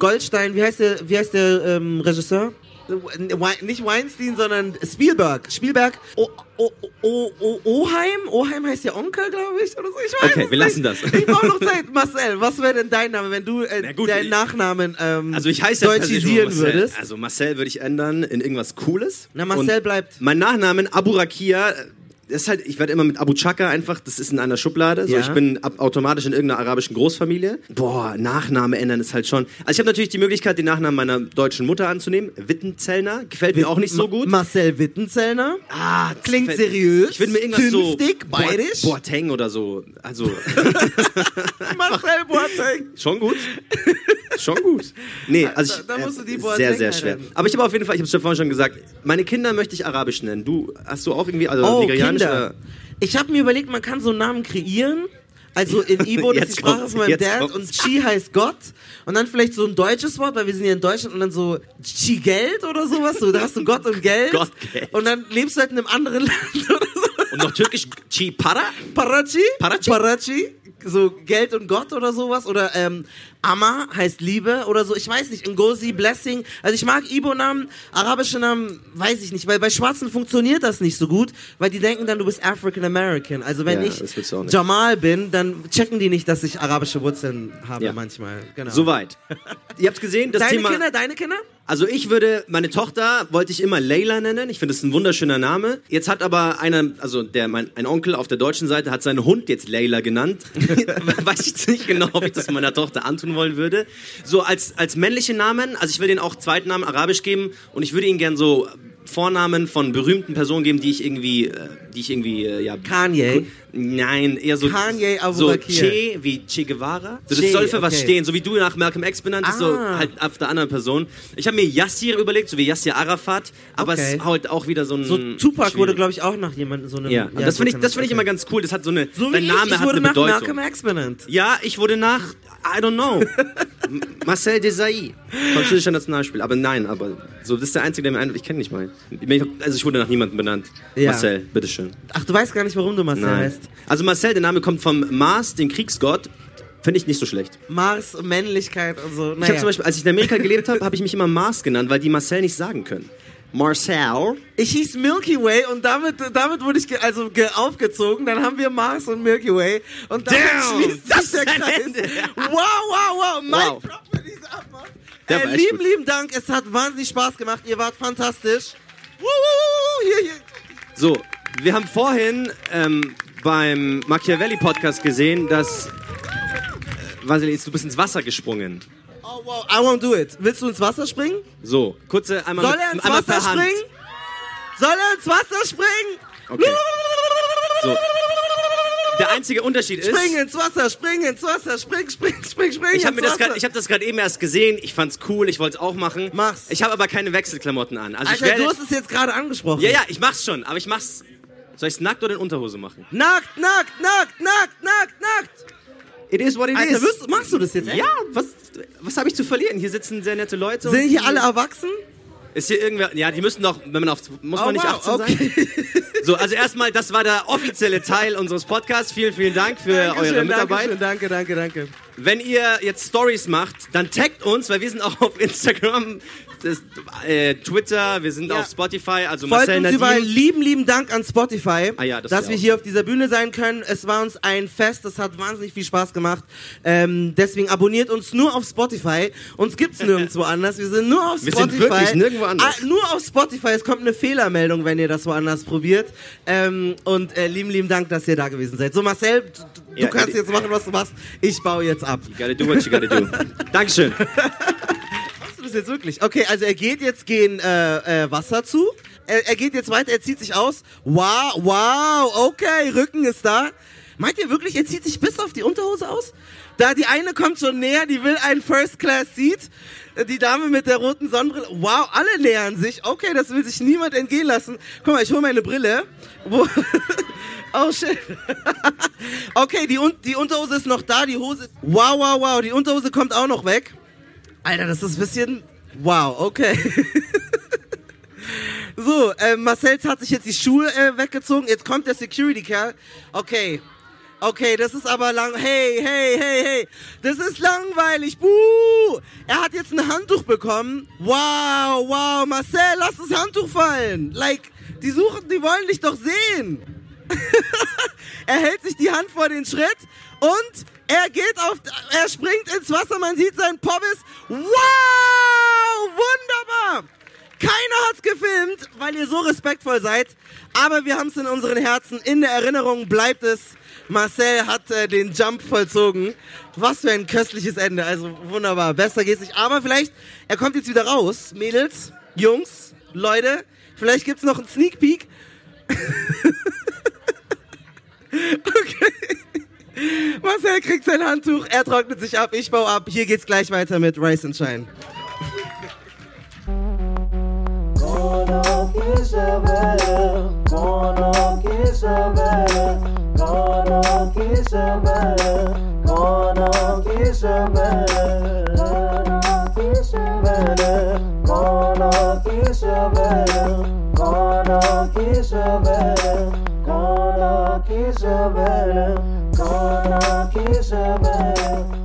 Goldstein, wie heißt der, wie heißt der ähm, Regisseur? We- Nicht Weinstein, sondern Spielberg. Spielberg. O, o, o, Oheim? Oheim heißt ja Onkel, glaube ich. Oder so. Ich weiß Okay, wir nicht. lassen das. Ich brauche noch Zeit. Marcel, was wäre denn dein Name, wenn du äh, gut, deinen Nachnamen ähm, Also ich heiße deutschisieren würdest? Also Marcel würde ich ändern in irgendwas Cooles. Na, Marcel Und bleibt. Mein Nachnamen Abu Rakia. äh, Das ist halt, ich werde immer mit Abu Chaka einfach, das ist in einer Schublade. So, Ja. ich bin ab, automatisch in irgendeiner arabischen Großfamilie. Boah, Nachname ändern ist halt schon. Also ich habe natürlich die Möglichkeit, den Nachnamen meiner deutschen Mutter anzunehmen. Wittenzellner. Gefällt mir auch nicht so gut. Marcel Wittenzellner. Ah, Klingt gefällt- seriös. Ich würde mir irgendwas so. Zünftig, bayerisch. Boa- Boateng oder so. Also, Marcel Boateng. schon gut. Schon gut. Nee, also ich, Da- da musst du die äh, Boateng sehr, sehr schwer. einhalten. Aber ich habe auf jeden Fall, ich habe es vorhin schon gesagt, meine Kinder möchte ich arabisch nennen. Du, hast du auch irgendwie, also Oh, nigerianisch Kinder. Ich habe mir überlegt, man kann so einen Namen kreieren. Also in Ibo, das ist die Sprache von meinem Dad kommt's. und Chi heißt Gott. Und dann vielleicht so ein deutsches Wort, weil wir sind hier in Deutschland und dann so Chi Geld oder sowas. So, da hast du Gott und Geld. Gott, Geld. Und dann lebst du halt in einem anderen Land oder so. Und noch türkisch Chi Para? Parachi? Parachi? Parachi? So Geld und Gott oder sowas. Oder ähm, Amma heißt Liebe oder so. Ich weiß nicht. Ngozi, Blessing. Also ich mag Ibo-Namen. Arabische Namen weiß ich nicht. Weil bei Schwarzen funktioniert das nicht so gut. Weil die denken dann, du bist African American. Also wenn Ja, ich das. Jamal bin, dann checken die nicht, dass ich arabische Wurzeln habe Ja. manchmal. Genau. Soweit. Ihr habt's gesehen, das deine Thema. Kinder, deine Kinder? Also ich würde, meine Tochter wollte ich immer Leila nennen. Ich finde es ein wunderschöner Name. Jetzt hat aber einer, also der, mein, ein Onkel auf der deutschen Seite hat seinen Hund jetzt Leila genannt. Weiß ich jetzt nicht genau, ob ich das meiner Tochter antun wollen würde. So als, als männliche Namen, also ich will den auch Zweitnamen arabisch geben und ich würde ihn gern so Vornamen von berühmten Personen geben, die ich irgendwie, äh, die ich irgendwie, äh, ja. Kanye? Nein, eher so. Kanye So. Che wie Che Guevara. So, das Che, soll für was okay. stehen, so wie du nach Malcolm X benannt bist, so Ah. halt auf der anderen Person. Ich habe mir Yassir überlegt, so wie Yassir Arafat, aber es Okay. ist halt auch wieder so ein. So Tupac schwierig. wurde, glaube ich, auch nach jemandem so einem. Ja, und das so finde ich, das finde ich immer ganz cool. Das hat so eine. So dein ich, Name ich hat wurde eine nach Bedeutung. Malcolm X benannt. Ja, ich wurde nach, I don't know, Marcel Desailly, französischer Nationalspieler. Aber nein, aber so, das ist der einzige, der mir einfällt. Ich kenne nicht mal. Also ich wurde nach niemandem benannt. Ja. Marcel, bitteschön. Ach, du weißt gar nicht, warum du Marcel Nein. heißt. Also Marcel, der Name kommt vom Mars, den Kriegsgott. Finde ich nicht so schlecht. Mars, Männlichkeit und so. Ich Naja. habe zum Beispiel, als ich in Amerika gelebt habe, habe ich mich immer Mars genannt, weil die Marcel nicht sagen können. Marcel. Ich hieß Milky Way und damit, damit wurde ich ge also ge aufgezogen. Dann haben wir Mars und Milky Way. Und damit Damn, schließt das sich der Kreis. Ende. Wow, wow, wow. Mein Wow. Prop Abmachung. Der Äh, lieben, gut. lieben Dank. Es hat wahnsinnig Spaß gemacht. Ihr wart fantastisch. Hier, hier. So, wir haben vorhin ähm, beim Machiavelli-Podcast gesehen, dass. Äh, Vasili, du bist ins Wasser gesprungen. Oh wow, I won't do it. Willst du ins Wasser springen? So, kurze einmal Soll mit, er ins einmal Wasser springen? Soll er ins Wasser springen? Okay. So. Der einzige Unterschied ist. Spring ins Wasser, spring ins Wasser, spring, spring, spring, spring Ich habe das ich hab das gerade eben erst gesehen. Ich fand's cool. Ich wollte es auch machen. Mach's. Ich habe aber keine Wechselklamotten an. Also Alter, ich werde, du hast es jetzt gerade angesprochen. Ja, ja, ich mach's schon. Aber ich mach's. Soll ich's nackt oder in Unterhose machen? Nackt, nackt, nackt, nackt, nackt, nackt. It is what it Alter, is. wirst, machst du das jetzt echt? Ja, was, was habe ich zu verlieren? Hier sitzen sehr nette Leute. Sind hier alle erwachsen? Ist hier irgendwer. Ja, die müssen doch, wenn man auf. Muss Oh, man nicht wow, 18 sein? So, also erstmal, das war der offizielle Teil unseres Podcasts. Vielen, vielen Dank für Dankeschön, eure Mitarbeit. Dankeschön, danke, danke, danke. Wenn ihr jetzt Stories macht, dann taggt uns, weil wir sind auch auf Instagram, das, äh, Twitter, wir sind auf Spotify, also Folgt Marcel uns Nadim. überall. Lieben, lieben Dank an Spotify, Ah ja, das dass wir auch. hier auf dieser Bühne sein können. Es war uns ein Fest, es hat wahnsinnig viel Spaß gemacht. Ähm, deswegen abonniert uns nur auf Spotify. Uns gibt's nirgendwo anders. Wir sind nur auf Wir sind Spotify. wirklich nirgendwo anders. Ah, nur auf Spotify. Es kommt eine Fehlermeldung, wenn ihr das woanders probiert. Ähm, und äh, lieben, lieben Dank, dass ihr da gewesen seid. So Marcel, du, Ja, kannst jetzt machen, was du machst. Ich baue jetzt ab. You gotta do what you gotta do. Dankeschön. Das jetzt wirklich? Okay, also er geht jetzt gehen äh, äh, Wasser zu. Er, er geht jetzt weiter, er zieht sich aus. Wow, wow, okay, Rücken ist da. Meint ihr wirklich, er zieht sich bis auf die Unterhose aus? Da die eine kommt schon näher, die will einen First Class Seat. Die Dame mit der roten Sonnenbrille. Wow, alle nähern sich. Okay, das will sich niemand entgehen lassen. Guck mal, ich hole meine Brille. Oh shit. okay, die, die Unterhose ist noch da, die Hose. Wow, wow, wow, die Unterhose kommt auch noch weg. Alter, das ist ein bisschen. Wow, okay. so, äh, Marcel hat sich jetzt die Schuhe äh, weggezogen. Jetzt kommt der Security-Kerl. Okay. Okay, das ist aber lang. Hey, hey, hey, hey. Das ist langweilig. Buh! Er hat jetzt ein Handtuch bekommen. Wow, wow. Marcel, lass das Handtuch fallen. Like, die suchen, die wollen dich doch sehen. er hält sich die Hand vor den Schritt und er geht auf, er springt ins Wasser, man sieht seinen Pommes. Wow, wunderbar. Keiner hat's gefilmt, weil ihr so respektvoll seid, aber wir haben es in unseren Herzen, in der Erinnerung bleibt es. Marcel hat äh, den Jump vollzogen. Was für ein köstliches Ende, also wunderbar, besser geht's nicht. Aber vielleicht, er kommt jetzt wieder raus, Mädels, Jungs, Leute, vielleicht gibt's noch einen Sneak Peek. Marcel kriegt sein Handtuch, er trocknet sich ab, ich baue ab. Hier geht's gleich weiter mit Rice and Shine. Kona ki severim, kana ki severim